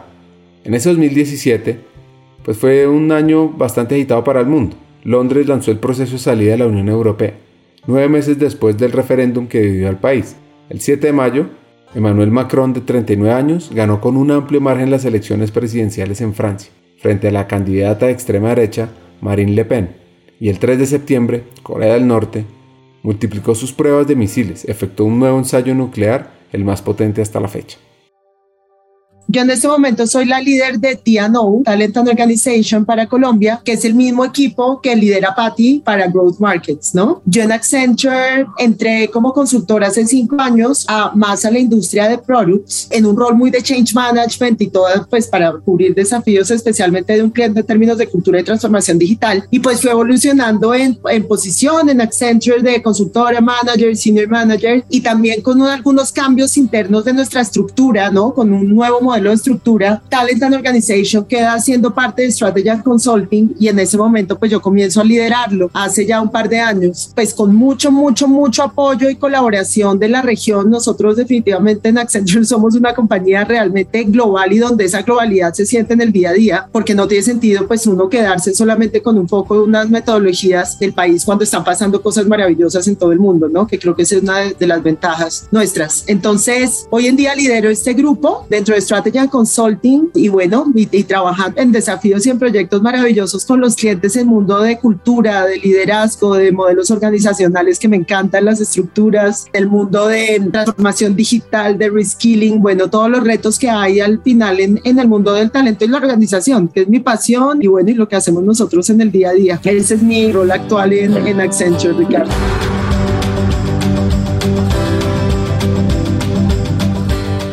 En ese 2017, pues fue un año bastante agitado para el mundo. Londres lanzó el proceso de salida de la Unión Europea, nueve meses después del referéndum que vivió el país. El 7 de mayo, Emmanuel Macron, de 39 años, ganó con un amplio margen las elecciones presidenciales en Francia, frente a la candidata de extrema derecha, Marine Le Pen y el 3 de septiembre, Corea del Norte multiplicó sus pruebas de misiles, efectuó un nuevo ensayo nuclear, el más potente hasta la fecha. Yo en este momento soy la líder de TNO, Talent and Organization para Colombia, que es el mismo equipo que lidera Patty para Growth Markets, ¿no? Yo en Accenture entré como consultora hace cinco años a más a la industria de products en un rol muy de change management y todo pues para cubrir desafíos especialmente de un cliente en términos de cultura y transformación digital y pues fue evolucionando en, en posición en Accenture de consultora, manager, senior manager y también con algunos cambios internos de nuestra estructura, ¿no? Con un nuevo modelo modelo de estructura, Talent and Organization queda siendo parte de Strategy Consulting y en ese momento pues yo comienzo a liderarlo hace ya un par de años, pues con mucho, mucho, mucho apoyo y colaboración de la región. Nosotros definitivamente en Accenture somos una compañía realmente global y donde esa globalidad se siente en el día a día, porque no tiene sentido pues uno quedarse solamente con un poco de unas metodologías del país cuando están pasando cosas maravillosas en todo el mundo, ¿no? Que creo que esa es una de, las ventajas nuestras. Entonces, hoy en día lidero este grupo dentro de Strategy ya Consulting y bueno, y, trabajando en desafíos y en proyectos maravillosos con los clientes en mundo de cultura, de liderazgo, de modelos organizacionales que me encantan las estructuras, el mundo de transformación digital, de reskilling, bueno, todos los retos que hay al final en, en el mundo del talento y la organización, que es mi pasión y bueno, y lo que hacemos nosotros en el día a día. Ese es mi rol actual en, en Accenture, Ricardo.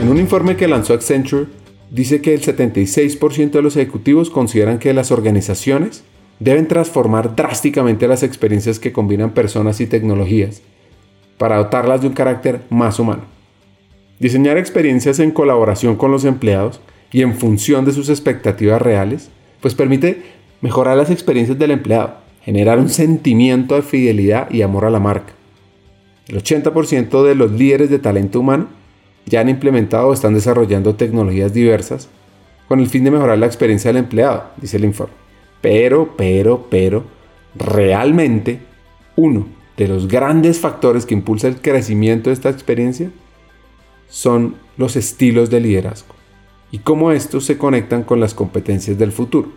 En un informe que lanzó Accenture, dice que el 76% de los ejecutivos consideran que las organizaciones deben transformar drásticamente las experiencias que combinan personas y tecnologías para dotarlas de un carácter más humano. Diseñar experiencias en colaboración con los empleados y en función de sus expectativas reales, pues permite mejorar las experiencias del empleado, generar un sentimiento de fidelidad y amor a la marca. El 80% de los líderes de talento humano ya han implementado o están desarrollando tecnologías diversas con el fin de mejorar la experiencia del empleado, dice el informe. Pero, pero, pero, realmente uno de los grandes factores que impulsa el crecimiento de esta experiencia son los estilos de liderazgo y cómo estos se conectan con las competencias del futuro.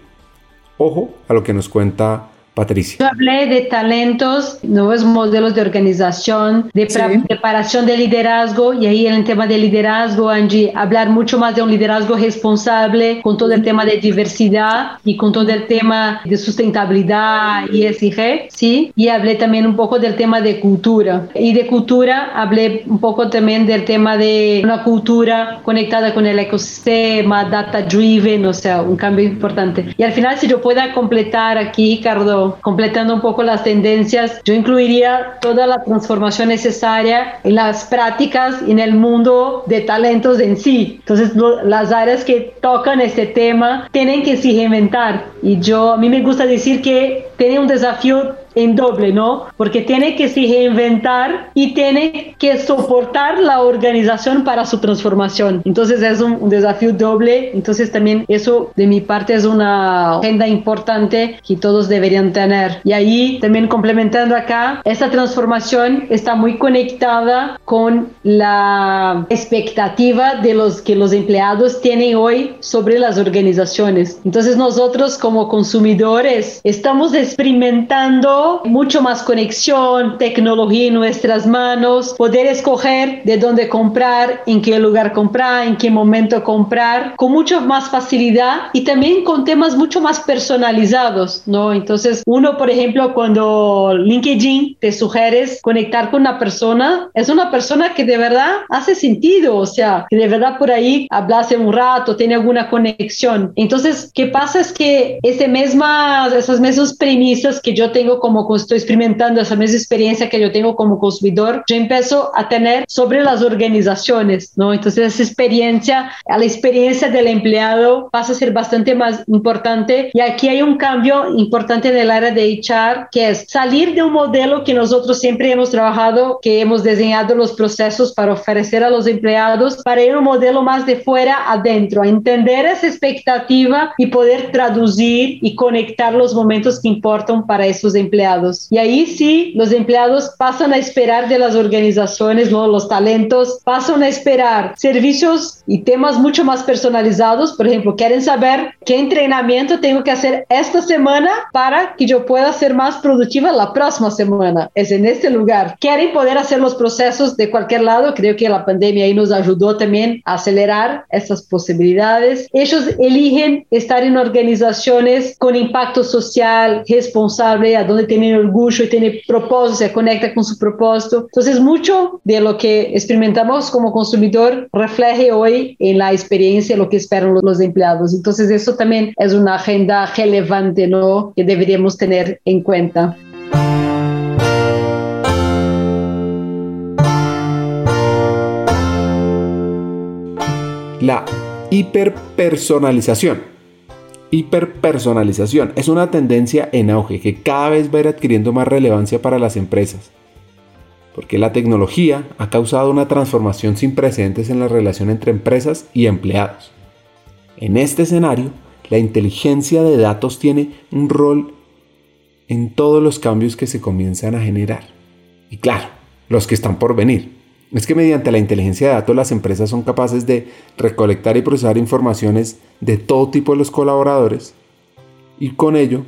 Ojo a lo que nos cuenta Patricia. Yo hablé de talentos, nuevos modelos de organización, de preparación de liderazgo y ahí en el tema de liderazgo, Angie, hablar mucho más de un liderazgo responsable con todo el tema de diversidad y con todo el tema de sustentabilidad y ESG, ¿sí? Y hablé también un poco del tema de cultura. Y de cultura hablé un poco también del tema de una cultura conectada con el ecosistema, data driven, o sea, un cambio importante. Y al final, si yo pueda completar aquí, Cardo, completando un poco las tendencias, yo incluiría toda la transformación necesaria en las prácticas en el mundo de talentos en sí. Entonces, las áreas que tocan este tema tienen que se reinventar. Y yo, a mí me gusta decir que tiene un desafío en doble, ¿no? Porque tiene que se reinventar y tiene que soportar la organización para su transformación. Entonces es un, desafío doble. Entonces también eso de mi parte es una agenda importante que todos deberían tener. Y ahí también complementando acá, esta transformación está muy conectada con la expectativa de los que los empleados tienen hoy sobre las organizaciones. Entonces nosotros como consumidores estamos experimentando mucho más conexión, tecnología en nuestras manos, poder escoger de dónde comprar, en qué lugar comprar, en qué momento comprar, con mucho más facilidad y también con temas mucho más personalizados, ¿no? Entonces, uno, por ejemplo, cuando LinkedIn te sugieres conectar con una persona, es una persona que de verdad hace sentido, o sea, que de verdad por ahí hablase un rato, tiene alguna conexión. Entonces, ¿qué pasa? Es que ese misma, esas mismas premisas que yo tengo como como estoy experimentando esa misma experiencia que yo tengo como consumidor, yo empiezo a tener sobre las organizaciones, ¿no? Entonces esa experiencia, la experiencia del empleado pasa a ser bastante más importante y aquí hay un cambio importante en el área de HR que es salir de un modelo que nosotros siempre hemos trabajado, que hemos diseñado los procesos para ofrecer a los empleados, para ir a un modelo más de fuera adentro, a entender esa expectativa y poder traducir y conectar los momentos que importan para esos empleados y ahí sí, los empleados pasan a esperar de las organizaciones, ¿no? los talentos, pasan a esperar servicios y temas mucho más personalizados. Por ejemplo, quieren saber qué entrenamiento tengo que hacer esta semana para que yo pueda ser más productiva la próxima semana. Es en este lugar. Quieren poder hacer los procesos de cualquier lado. Creo que la pandemia ahí nos ayudó también a acelerar estas posibilidades. Ellos eligen estar en organizaciones con impacto social, responsable, a donde tiene orgullo y tiene propósito, se conecta con su propósito. Entonces, mucho de lo que experimentamos como consumidor refleje hoy en la experiencia lo que esperan los empleados. Entonces, eso también es una agenda relevante, ¿no? Que deberíamos tener en cuenta. La hiperpersonalización hiperpersonalización es una tendencia en auge que cada vez va a ir adquiriendo más relevancia para las empresas, porque la tecnología ha causado una transformación sin precedentes en la relación entre empresas y empleados. En este escenario, la inteligencia de datos tiene un rol en todos los cambios que se comienzan a generar. Y claro, los que están por venir es que mediante la inteligencia de datos las empresas son capaces de recolectar y procesar informaciones de todo tipo de los colaboradores y con ello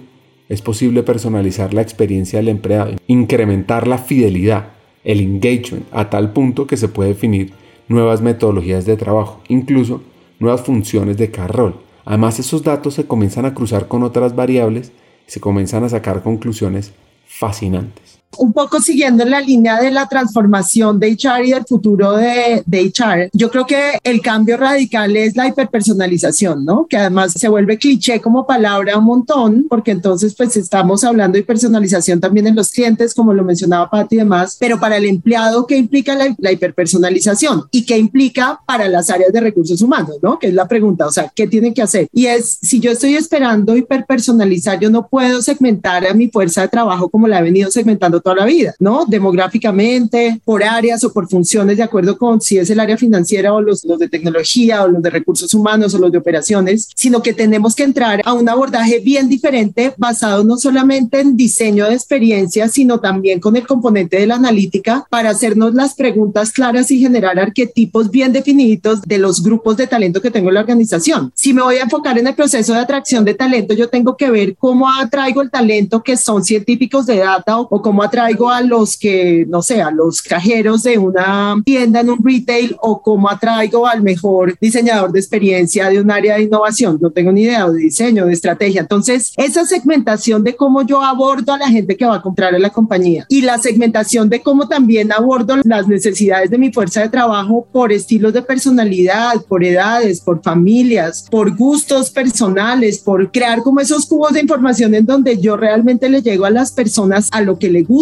es posible personalizar la experiencia del empleado, incrementar la fidelidad, el engagement, a tal punto que se puede definir nuevas metodologías de trabajo, incluso nuevas funciones de cada rol. Además, esos datos se comienzan a cruzar con otras variables y se comienzan a sacar conclusiones fascinantes un poco siguiendo en la línea de la transformación de HR y del futuro de, de, HR, yo creo que el cambio radical es la hiperpersonalización, ¿no? Que además se vuelve cliché como palabra un montón, porque entonces pues estamos hablando de personalización también en los clientes, como lo mencionaba Pati y demás, pero para el empleado, ¿qué implica la, la hiperpersonalización? ¿Y qué implica para las áreas de recursos humanos, ¿no? Que es la pregunta, o sea, ¿qué tienen que hacer? Y es, si yo estoy esperando hiperpersonalizar, yo no puedo segmentar a mi fuerza de trabajo como la he venido segmentando toda la vida, ¿no? Demográficamente, por áreas o por funciones, de acuerdo con si es el área financiera o los, los de tecnología o los de recursos humanos o los de operaciones, sino que tenemos que entrar a un abordaje bien diferente basado no solamente en diseño de experiencia, sino también con el componente de la analítica para hacernos las preguntas claras y generar arquetipos bien definidos de los grupos de talento que tengo en la organización. Si me voy a enfocar en el proceso de atracción de talento, yo tengo que ver cómo atraigo el talento que son científicos de data o, o cómo atraigo a los que, no sé, a los cajeros de una tienda en un retail o cómo atraigo al mejor diseñador de experiencia de un área de innovación. No tengo ni idea de diseño, de estrategia. Entonces, esa segmentación de cómo yo abordo a la gente que va a comprar en la compañía y la segmentación de cómo también abordo las necesidades de mi fuerza de trabajo por estilos de personalidad, por edades, por familias, por gustos personales, por crear como esos cubos de información en donde yo realmente le llego a las personas a lo que le gusta,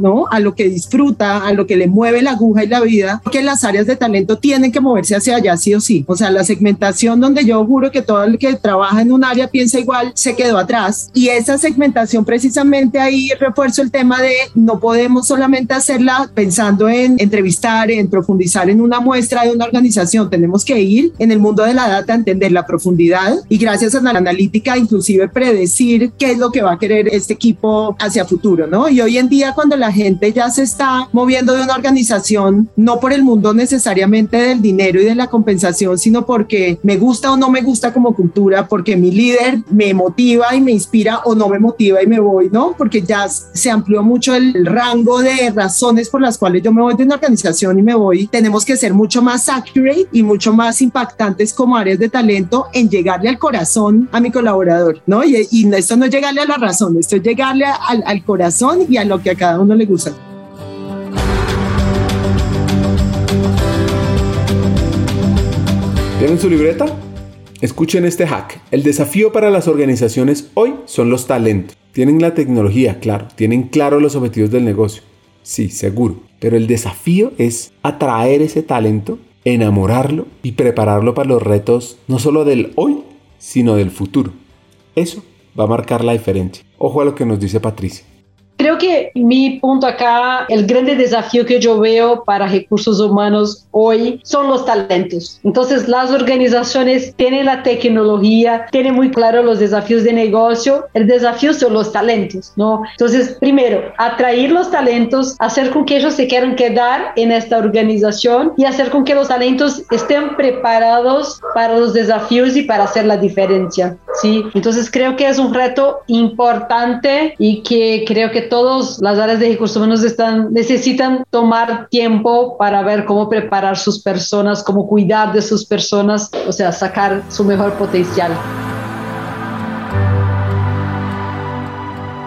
¿no? A lo que disfruta, a lo que le mueve la aguja y la vida, que las áreas de talento tienen que moverse hacia allá sí o sí. O sea, la segmentación donde yo juro que todo el que trabaja en un área piensa igual se quedó atrás y esa segmentación precisamente ahí refuerzo el tema de no podemos solamente hacerla pensando en entrevistar, en profundizar en una muestra de una organización, tenemos que ir en el mundo de la data a entender la profundidad y gracias a la analítica inclusive predecir qué es lo que va a querer este equipo hacia futuro, ¿no? Y hoy en día cuando la gente ya se está moviendo de una organización, no por el mundo necesariamente del dinero y de la compensación, sino porque me gusta o no me gusta como cultura, porque mi líder me motiva y me inspira o no me motiva y me voy, ¿no? Porque ya se amplió mucho el rango de razones por las cuales yo me voy de una organización y me voy. Tenemos que ser mucho más accurate y mucho más impactantes como áreas de talento en llegarle al corazón a mi colaborador, ¿no? Y, y esto no es llegarle a la razón, esto es llegarle al, al corazón y a lo que a cada uno le. ¿Tienen su libreta? Escuchen este hack. El desafío para las organizaciones hoy son los talentos. Tienen la tecnología, claro. Tienen claro los objetivos del negocio. Sí, seguro. Pero el desafío es atraer ese talento, enamorarlo y prepararlo para los retos no solo del hoy, sino del futuro. Eso va a marcar la diferencia. Ojo a lo que nos dice Patricia. Creo que mi punto acá, el grande desafío que yo veo para recursos humanos hoy son los talentos. Entonces, las organizaciones tienen la tecnología, tienen muy claro los desafíos de negocio, el desafío son los talentos, ¿no? Entonces, primero, atraer los talentos, hacer con que ellos se quieran quedar en esta organización y hacer con que los talentos estén preparados para los desafíos y para hacer la diferencia, ¿sí? Entonces, creo que es un reto importante y que creo que todas las áreas de recursos humanos están, necesitan tomar tiempo para ver cómo preparar sus personas, cómo cuidar de sus personas, o sea, sacar su mejor potencial.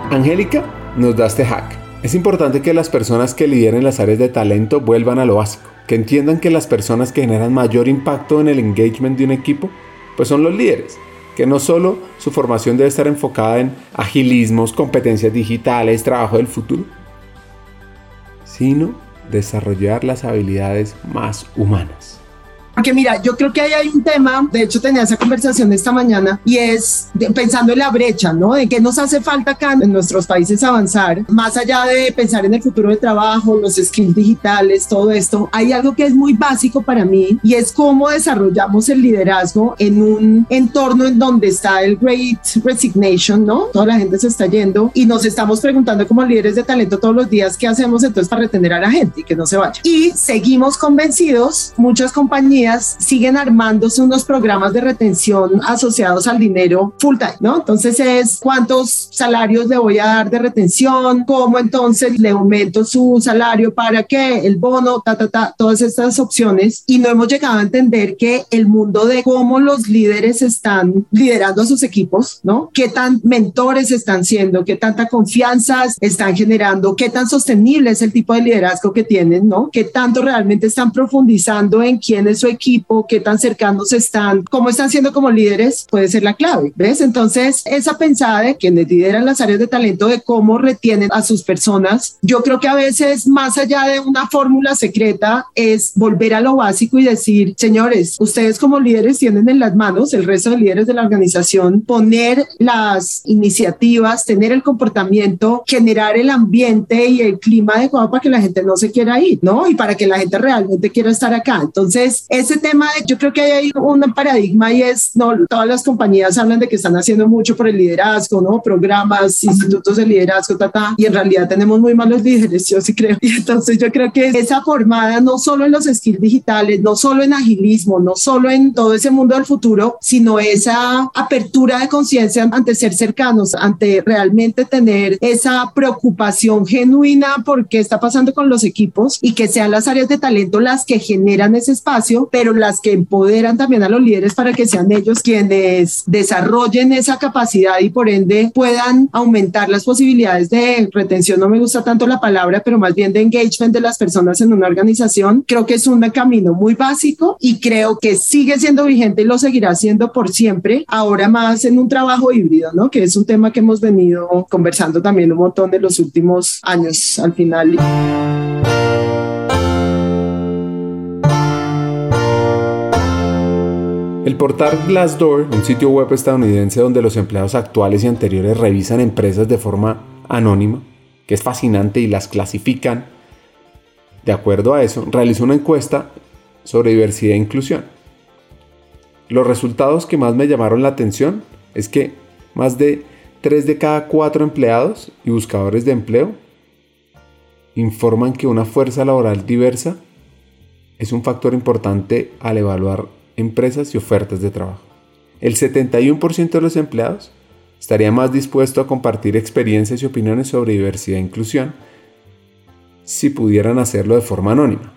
Angélica nos da este hack. Es importante que las personas que lideren las áreas de talento vuelvan a lo básico, que entiendan que las personas que generan mayor impacto en el engagement de un equipo, pues son los líderes que no solo su formación debe estar enfocada en agilismos, competencias digitales, trabajo del futuro, sino desarrollar las habilidades más humanas. Porque mira, yo creo que ahí hay un tema, de hecho tenía esa conversación esta mañana, y es pensando en la brecha, ¿no? De qué nos hace falta acá en nuestros países avanzar, más allá de pensar en el futuro del trabajo, los skills digitales, todo esto, hay algo que es muy básico para mí y es cómo desarrollamos el liderazgo en un entorno en donde está el great resignation, ¿no? Toda la gente se está yendo y nos estamos preguntando como líderes de talento todos los días qué hacemos entonces para retener a la gente y que no se vaya. Y seguimos convencidos, muchas compañías siguen armándose unos programas de retención asociados al dinero full time, ¿no? Entonces es cuántos salarios le voy a dar de retención, cómo entonces le aumento su salario para que el bono, ta, ta, ta, todas estas opciones. Y no hemos llegado a entender que el mundo de cómo los líderes están liderando a sus equipos, ¿no? Qué tan mentores están siendo, qué tanta confianza están generando, qué tan sostenible es el tipo de liderazgo que tienen, ¿no? Qué tanto realmente están profundizando en quién es su equipo, qué tan cercanos están, cómo están siendo como líderes, puede ser la clave, ¿ves? Entonces, esa pensada de quienes lideran las áreas de talento, de cómo retienen a sus personas, yo creo que a veces, más allá de una fórmula secreta, es volver a lo básico y decir, señores, ustedes como líderes tienen en las manos, el resto de líderes de la organización, poner las iniciativas, tener el comportamiento, generar el ambiente y el clima adecuado para que la gente no se quiera ir, ¿no? Y para que la gente realmente quiera estar acá. Entonces, es ese tema, yo creo que hay un paradigma y es, no, todas las compañías hablan de que están haciendo mucho por el liderazgo, ¿no? Programas, institutos de liderazgo, ta, y en realidad tenemos muy malos líderes, yo sí creo. Y entonces yo creo que esa formada no solo en los skills digitales, no solo en agilismo, no solo en todo ese mundo del futuro, sino esa apertura de conciencia ante ser cercanos, ante realmente tener esa preocupación genuina por qué está pasando con los equipos y que sean las áreas de talento las que generan ese espacio, pero las que empoderan también a los líderes para que sean ellos quienes desarrollen esa capacidad y por ende puedan aumentar las posibilidades de retención. No me gusta tanto la palabra, pero más bien de engagement de las personas en una organización. Creo que es un camino muy básico y creo que sigue siendo vigente y lo seguirá siendo por siempre. Ahora más en un trabajo híbrido, ¿no? Que es un tema que hemos venido conversando también un montón de los últimos años al final. El portal Glassdoor, un sitio web estadounidense donde los empleados actuales y anteriores revisan empresas de forma anónima, que es fascinante y las clasifican, de acuerdo a eso, realizó una encuesta sobre diversidad e inclusión. Los resultados que más me llamaron la atención es que más de 3 de cada 4 empleados y buscadores de empleo informan que una fuerza laboral diversa es un factor importante al evaluar empresas y ofertas de trabajo. El 71% de los empleados estaría más dispuesto a compartir experiencias y opiniones sobre diversidad e inclusión si pudieran hacerlo de forma anónima.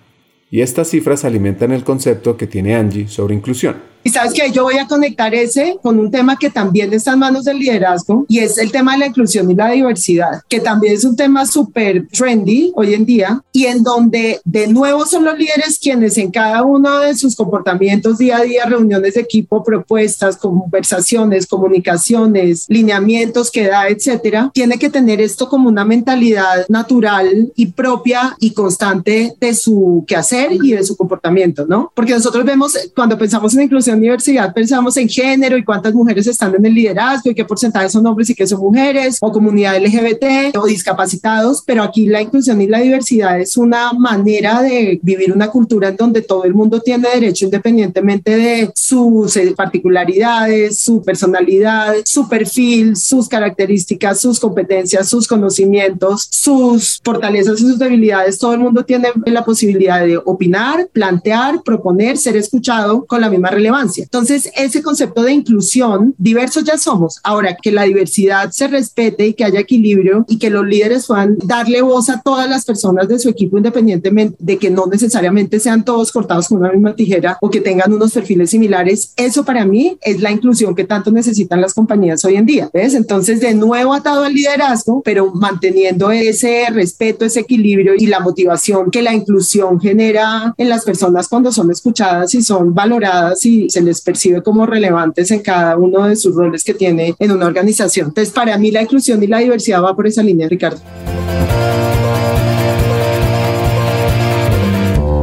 Y estas cifras alimentan el concepto que tiene Angie sobre inclusión y sabes que yo voy a conectar ese con un tema que también está en manos del liderazgo y es el tema de la inclusión y la diversidad, que también es un tema súper trendy hoy en día y en donde de nuevo son los líderes quienes en cada uno de sus comportamientos día a día, reuniones de equipo, propuestas, conversaciones, comunicaciones, lineamientos que da, etcétera, tiene que tener esto como una mentalidad natural y propia y constante de su quehacer y de su comportamiento, ¿no? Porque nosotros vemos cuando pensamos en inclusión universidad pensamos en género y cuántas mujeres están en el liderazgo y qué porcentaje son hombres y qué son mujeres, o comunidad LGBT o discapacitados, pero aquí la inclusión y la diversidad es una manera de vivir una cultura en donde todo el mundo tiene derecho independientemente de sus eh, particularidades, su personalidad, su perfil, sus características, sus competencias, sus conocimientos, sus fortalezas y sus debilidades. Todo el mundo tiene la posibilidad de opinar, plantear, proponer, ser escuchado con la misma relevancia entonces, ese concepto de inclusión, diversos ya somos. Ahora, que la diversidad se respete y que haya equilibrio y que los líderes puedan darle voz a todas las personas de su equipo independientemente de que no necesariamente sean todos cortados con una misma tijera o que tengan unos perfiles similares, eso para mí es la inclusión que tanto necesitan las compañías hoy en día. ¿ves? Entonces, de nuevo atado al liderazgo, pero manteniendo ese respeto, ese equilibrio y la motivación que la inclusión genera en las personas cuando son escuchadas y son valoradas y se les percibe como relevantes en cada uno de sus roles que tiene en una organización. Entonces, para mí la inclusión y la diversidad va por esa línea, Ricardo.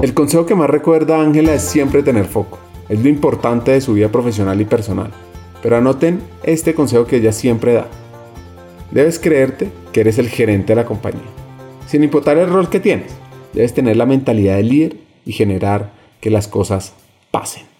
El consejo que más recuerda Ángela es siempre tener foco. Es lo importante de su vida profesional y personal. Pero anoten este consejo que ella siempre da. Debes creerte que eres el gerente de la compañía. Sin importar el rol que tienes, debes tener la mentalidad de líder y generar que las cosas pasen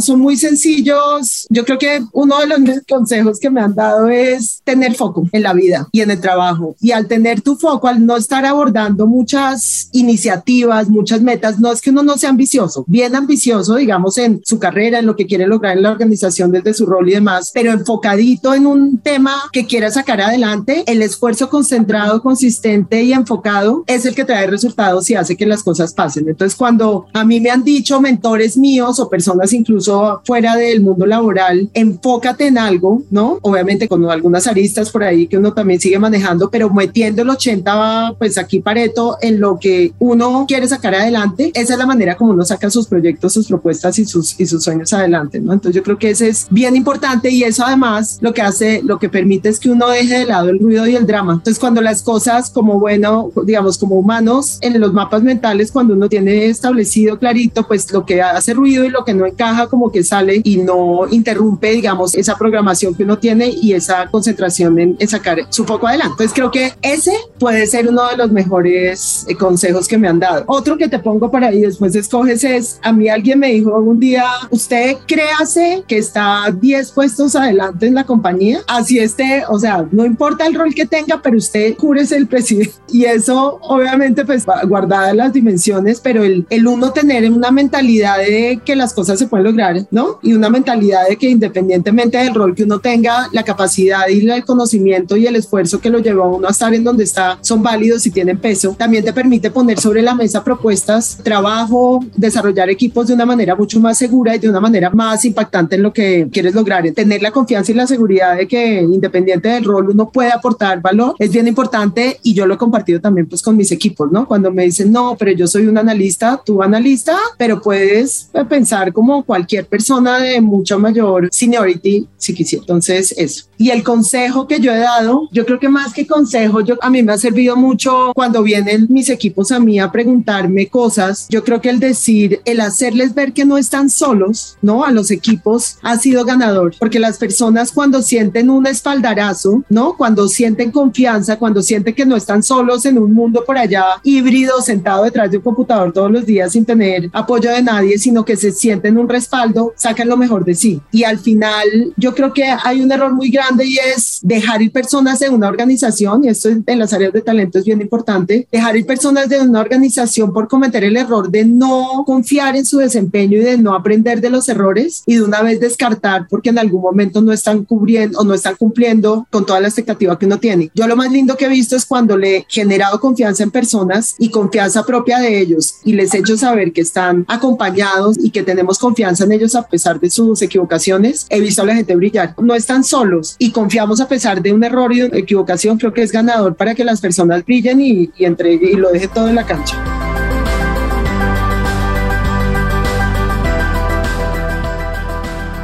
son muy sencillos. Yo creo que uno de los consejos que me han dado es tener foco en la vida y en el trabajo. Y al tener tu foco, al no estar abordando muchas iniciativas, muchas metas, no es que uno no sea ambicioso, bien ambicioso, digamos, en su carrera, en lo que quiere lograr en la organización desde su rol y demás, pero enfocadito en un tema que quiera sacar adelante, el esfuerzo concentrado, consistente y enfocado es el que trae resultados y hace que las cosas pasen. Entonces, cuando a mí me han dicho mentores míos o personas incluso fuera del mundo laboral, enfócate en algo, ¿no? Obviamente con algunas aristas por ahí que uno también sigue manejando, pero metiendo el 80, pues aquí Pareto, en lo que uno quiere sacar adelante, esa es la manera como uno saca sus proyectos, sus propuestas y sus, y sus sueños adelante, ¿no? Entonces yo creo que ese es bien importante y eso además lo que hace, lo que permite es que uno deje de lado el ruido y el drama. Entonces cuando las cosas como bueno, digamos como humanos, en los mapas mentales, cuando uno tiene establecido clarito, pues lo que hace ruido y lo que no encaja, como que sale y no interrumpe, digamos, esa programación que uno tiene y esa concentración en, sacar su foco adelante. Entonces creo que ese puede ser uno de los mejores eh, consejos que me han dado. Otro que te pongo para ahí después escoges es, a mí alguien me dijo un día, usted créase que está 10 puestos adelante en la compañía, así esté, o sea, no importa el rol que tenga, pero usted júrese el presidente. Y eso obviamente pues guardada las dimensiones, pero el, el uno tener una mentalidad de que las cosas se pueden lograr, ¿no? Y una mentalidad de que independientemente del rol que uno tenga, la capacidad y el conocimiento y el esfuerzo que lo llevó a uno a estar en donde está son válidos y tienen peso. También te permite poner sobre la mesa propuestas, trabajo, desarrollar equipos de una manera mucho más segura y de una manera más impactante en lo que quieres lograr. Tener la confianza y la seguridad de que independiente del rol uno puede aportar valor es bien importante y yo lo he compartido también pues con mis equipos, ¿no? Cuando me dicen, no, pero yo soy un analista, tú analista, pero puedes pensar como cualquier persona de mucha mayor seniority si quisiera. Entonces, eso. Y el consejo que yo he dado, yo creo que más que consejo, yo, a mí me ha servido mucho cuando vienen mis equipos a mí a preguntarme cosas. Yo creo que el decir, el hacerles ver que no están solos, ¿no? A los equipos ha sido ganador, porque las personas cuando sienten un espaldarazo, ¿no? Cuando sienten confianza, cuando sienten que no están solos en un mundo por allá híbrido, sentado detrás de un computador todos los días sin tener apoyo de nadie, sino que se sienten un respaldo, sacan lo mejor de sí. Y al final, yo creo que hay un error muy grande y es dejar ir personas en una organización, y esto en las áreas de talento es bien importante, dejar ir personas de una organización por cometer el error de no confiar en su desempeño y de no aprender de los errores y de una vez descartar porque en algún momento no están cubriendo o no están cumpliendo con toda la expectativa que uno tiene. Yo lo más lindo que he visto es cuando le he generado confianza en personas y confianza propia de ellos y les he hecho saber que están acompañados y que tenemos confianza en ellos a pesar de sus equivocaciones. He visto a la gente brillar. No están solos y confiamos a pesar de un error y una equivocación. Creo que es ganador para que las personas brillen y, y y lo deje todo en la cancha.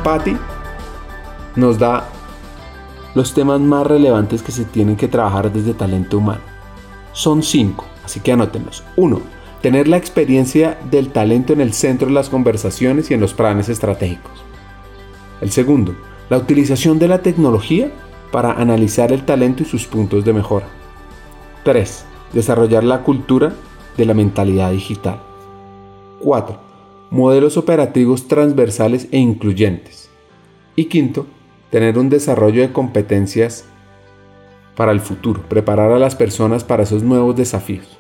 Patty nos da los temas más relevantes que se tienen que trabajar desde talento humano. Son cinco, así que anótenlos. Uno, tener la experiencia del talento en el centro de las conversaciones y en los planes estratégicos. El segundo, la utilización de la tecnología para analizar el talento y sus puntos de mejora. 3. Desarrollar la cultura de la mentalidad digital. 4. Modelos operativos transversales e incluyentes. Y quinto, tener un desarrollo de competencias para el futuro, preparar a las personas para esos nuevos desafíos.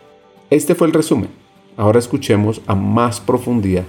Este fue el resumen. Ahora escuchemos a más profundidad,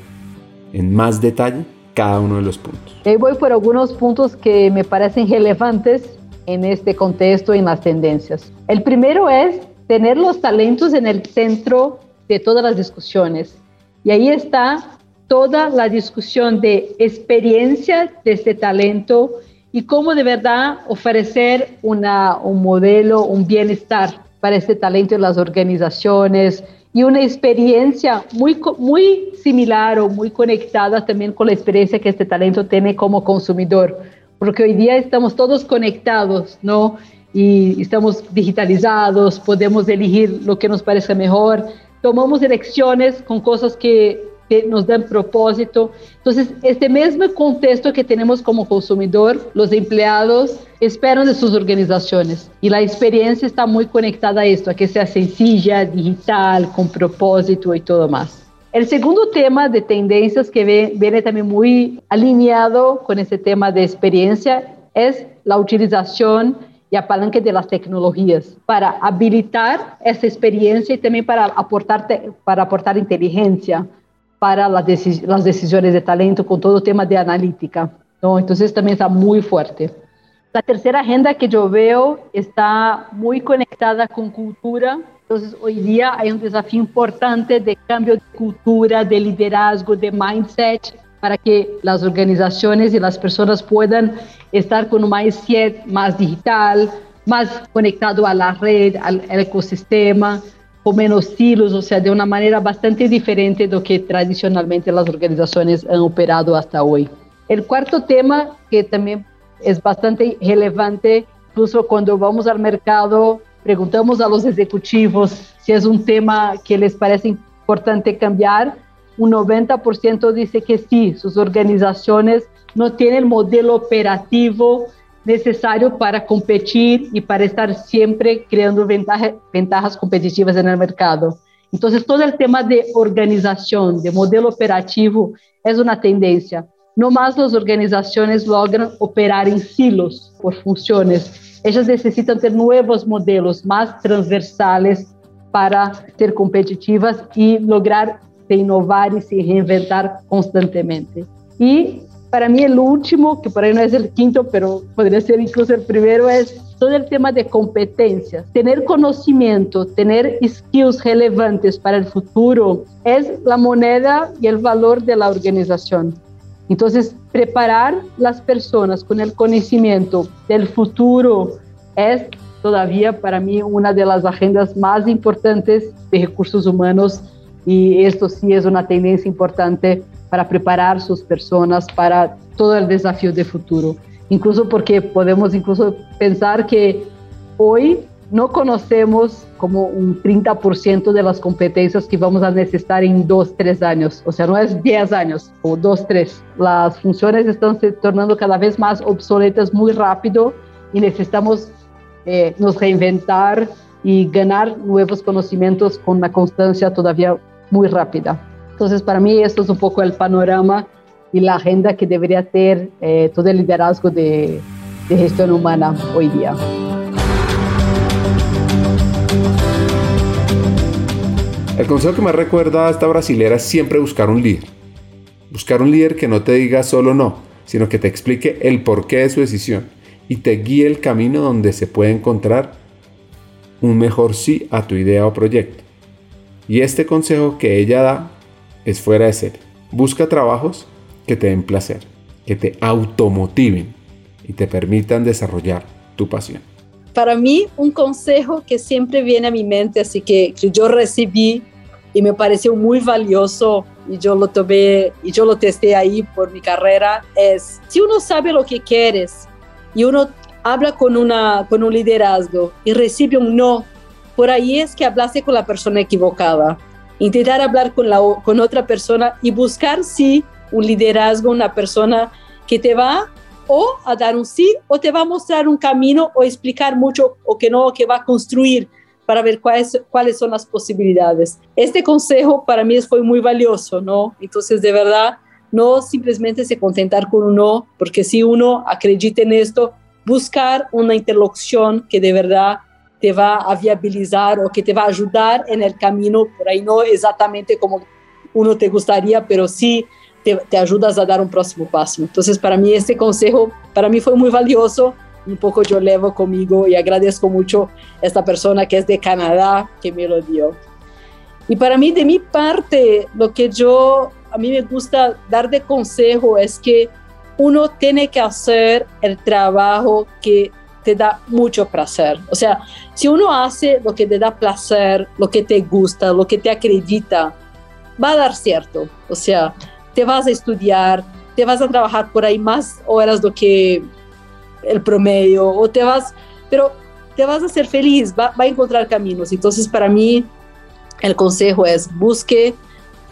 en más detalle, cada uno de los puntos. Voy por algunos puntos que me parecen relevantes en este contexto y en las tendencias. El primero es tener los talentos en el centro de todas las discusiones. Y ahí está toda la discusión de experiencia de este talento y cómo de verdad ofrecer una, un modelo, un bienestar para este talento en las organizaciones y una experiencia muy, muy similar o muy conectada también con la experiencia que este talento tiene como consumidor, porque hoy día estamos todos conectados, ¿no? Y estamos digitalizados, podemos elegir lo que nos parezca mejor, tomamos elecciones con cosas que que nos dan propósito. Entonces, este mismo contexto que tenemos como consumidor, los empleados esperan de sus organizaciones y la experiencia está muy conectada a esto, a que sea sencilla, digital, con propósito y todo más. El segundo tema de tendencias que viene también muy alineado con ese tema de experiencia es la utilización y apalanque de las tecnologías para habilitar esa experiencia y también para aportar, para aportar inteligencia para las, decisiones de talento con todo el tema de analítica. ¿no? Entonces también está muy fuerte. La tercera agenda que yo veo está muy conectada con cultura. Entonces hoy día hay un desafío importante de cambio de cultura, de liderazgo, de mindset, para que las organizaciones y las personas puedan estar con un mindset más digital, más conectado a la red, al, ecosistema, menos silos, o sea, de una manera bastante diferente de lo que tradicionalmente las organizaciones han operado hasta hoy. El cuarto tema, que también es bastante relevante, incluso cuando vamos al mercado, preguntamos a los ejecutivos si es un tema que les parece importante cambiar, un 90% dice que sí, sus organizaciones no tienen el modelo operativo necesario para competir y para estar siempre creando ventajas competitivas el mercado. Entonces, todo el tema de organización, de modelo operativo, es una tendencia. No más las organizaciones logran operar en silos por funciones. Ellas necesitan tener nuevos modelos más transversales para ser competitivas y lograr innovar y se reinventar constantemente. Y para mí el último, que por ahí no es el quinto, pero podría ser incluso el primero, es todo el tema de competencias. Tener conocimiento, tener skills relevantes para el futuro es la moneda y el valor de la organización. Entonces, preparar las personas con el conocimiento del futuro es todavía para mí una de las agendas más importantes de recursos humanos y esto sí es una tendencia importante para preparar sus personas para todo el desafío de futuro. Incluso porque podemos incluso pensar que hoy no conocemos como un 30% de las competencias que vamos a necesitar en dos, tres años. O sea, no es 10 años o dos, tres. Las funciones están se tornando cada vez más obsoletas muy rápido y necesitamos eh, nos reinventar y ganar nuevos conocimientos con una constancia todavía muy rápida. Entonces, para mí, esto es un poco el panorama y la agenda que debería tener eh, todo el liderazgo de, de gestión humana hoy día. El consejo que más recuerda a esta brasilera es siempre buscar un líder. Buscar un líder que no te diga solo no, sino que te explique el porqué de su decisión y te guíe el camino donde se puede encontrar un mejor sí a tu idea o proyecto. Y este consejo que ella da es fuera de serie. Busca trabajos que te den placer, que te automotiven y te permitan desarrollar tu pasión. Para mí, un consejo que siempre viene a mi mente, así que, yo recibí y me pareció muy valioso y yo lo tomé y yo lo testé ahí por mi carrera, es si uno sabe lo que quieres y uno habla con, una, con un liderazgo y recibe un no, por ahí es que hablaste con la persona equivocada intentar hablar con, la, con otra persona y buscar sí un liderazgo, una persona que te va o a dar un sí o te va a mostrar un camino o explicar mucho o que no, que va a construir para ver cuáles, cuáles son las posibilidades. Este consejo para mí fue muy valioso, ¿no? Entonces, de verdad, no simplemente se contentar con un no, porque si uno acredita en esto, buscar una interlocución que de verdad te va a viabilizar o que te va a ayudar en el camino, por ahí no exactamente como uno te gustaría, pero sí te, te, ayudas a dar un próximo paso. Entonces, para mí este consejo, para mí fue muy valioso, un poco yo levo conmigo y agradezco mucho a esta persona que es de Canadá que me lo dio. Y para mí, de mi parte, lo que yo, a mí me gusta dar de consejo es que uno tiene que hacer el trabajo que te da mucho placer. O sea, si uno hace lo que te da placer, lo que te gusta, lo que te acredita, va a dar cierto. O sea, te vas a estudiar, te vas a trabajar por ahí más horas do que el promedio, o te vas, pero te vas a ser feliz, va, va a encontrar caminos. Entonces, para mí, el consejo es busque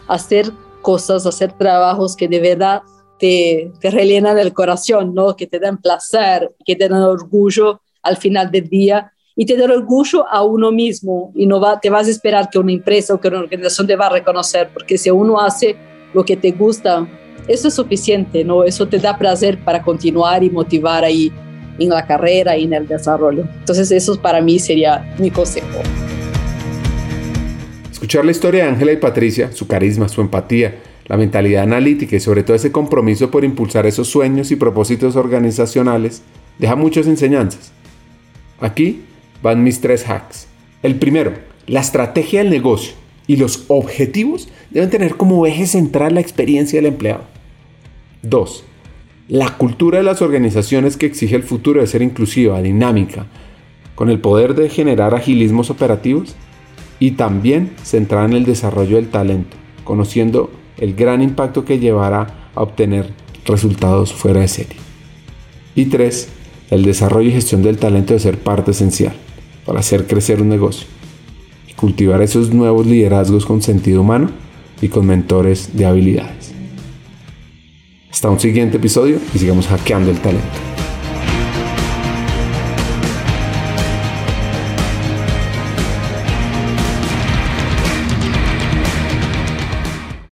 hacer cosas, hacer trabajos que de verdad te, te rellenan el corazón, ¿no? que te dan placer, que te dan orgullo al final del día y te dan orgullo a uno mismo y no va, te vas a esperar que una empresa o que una organización te va a reconocer, porque si uno hace lo que te gusta, eso es suficiente, ¿no? Eso te da placer para continuar y motivar ahí en la carrera y en el desarrollo. Entonces eso para mí sería mi consejo. Escuchar la historia de Ángela y Patricia, su carisma, su empatía, la mentalidad analítica y sobre todo ese compromiso por impulsar esos sueños y propósitos organizacionales deja muchas enseñanzas. Aquí van mis tres hacks. El primero, la estrategia del negocio y los objetivos deben tener como eje central la experiencia del empleado. 2. La cultura de las organizaciones que exige el futuro de ser inclusiva, dinámica, con el poder de generar agilismos operativos y también centrada en el desarrollo del talento, conociendo el gran impacto que llevará a obtener resultados fuera de serie. Y 3. El desarrollo y gestión del talento de ser parte esencial para hacer crecer un negocio y cultivar esos nuevos liderazgos con sentido humano y con mentores de habilidades. Hasta un siguiente episodio y sigamos hackeando el talento.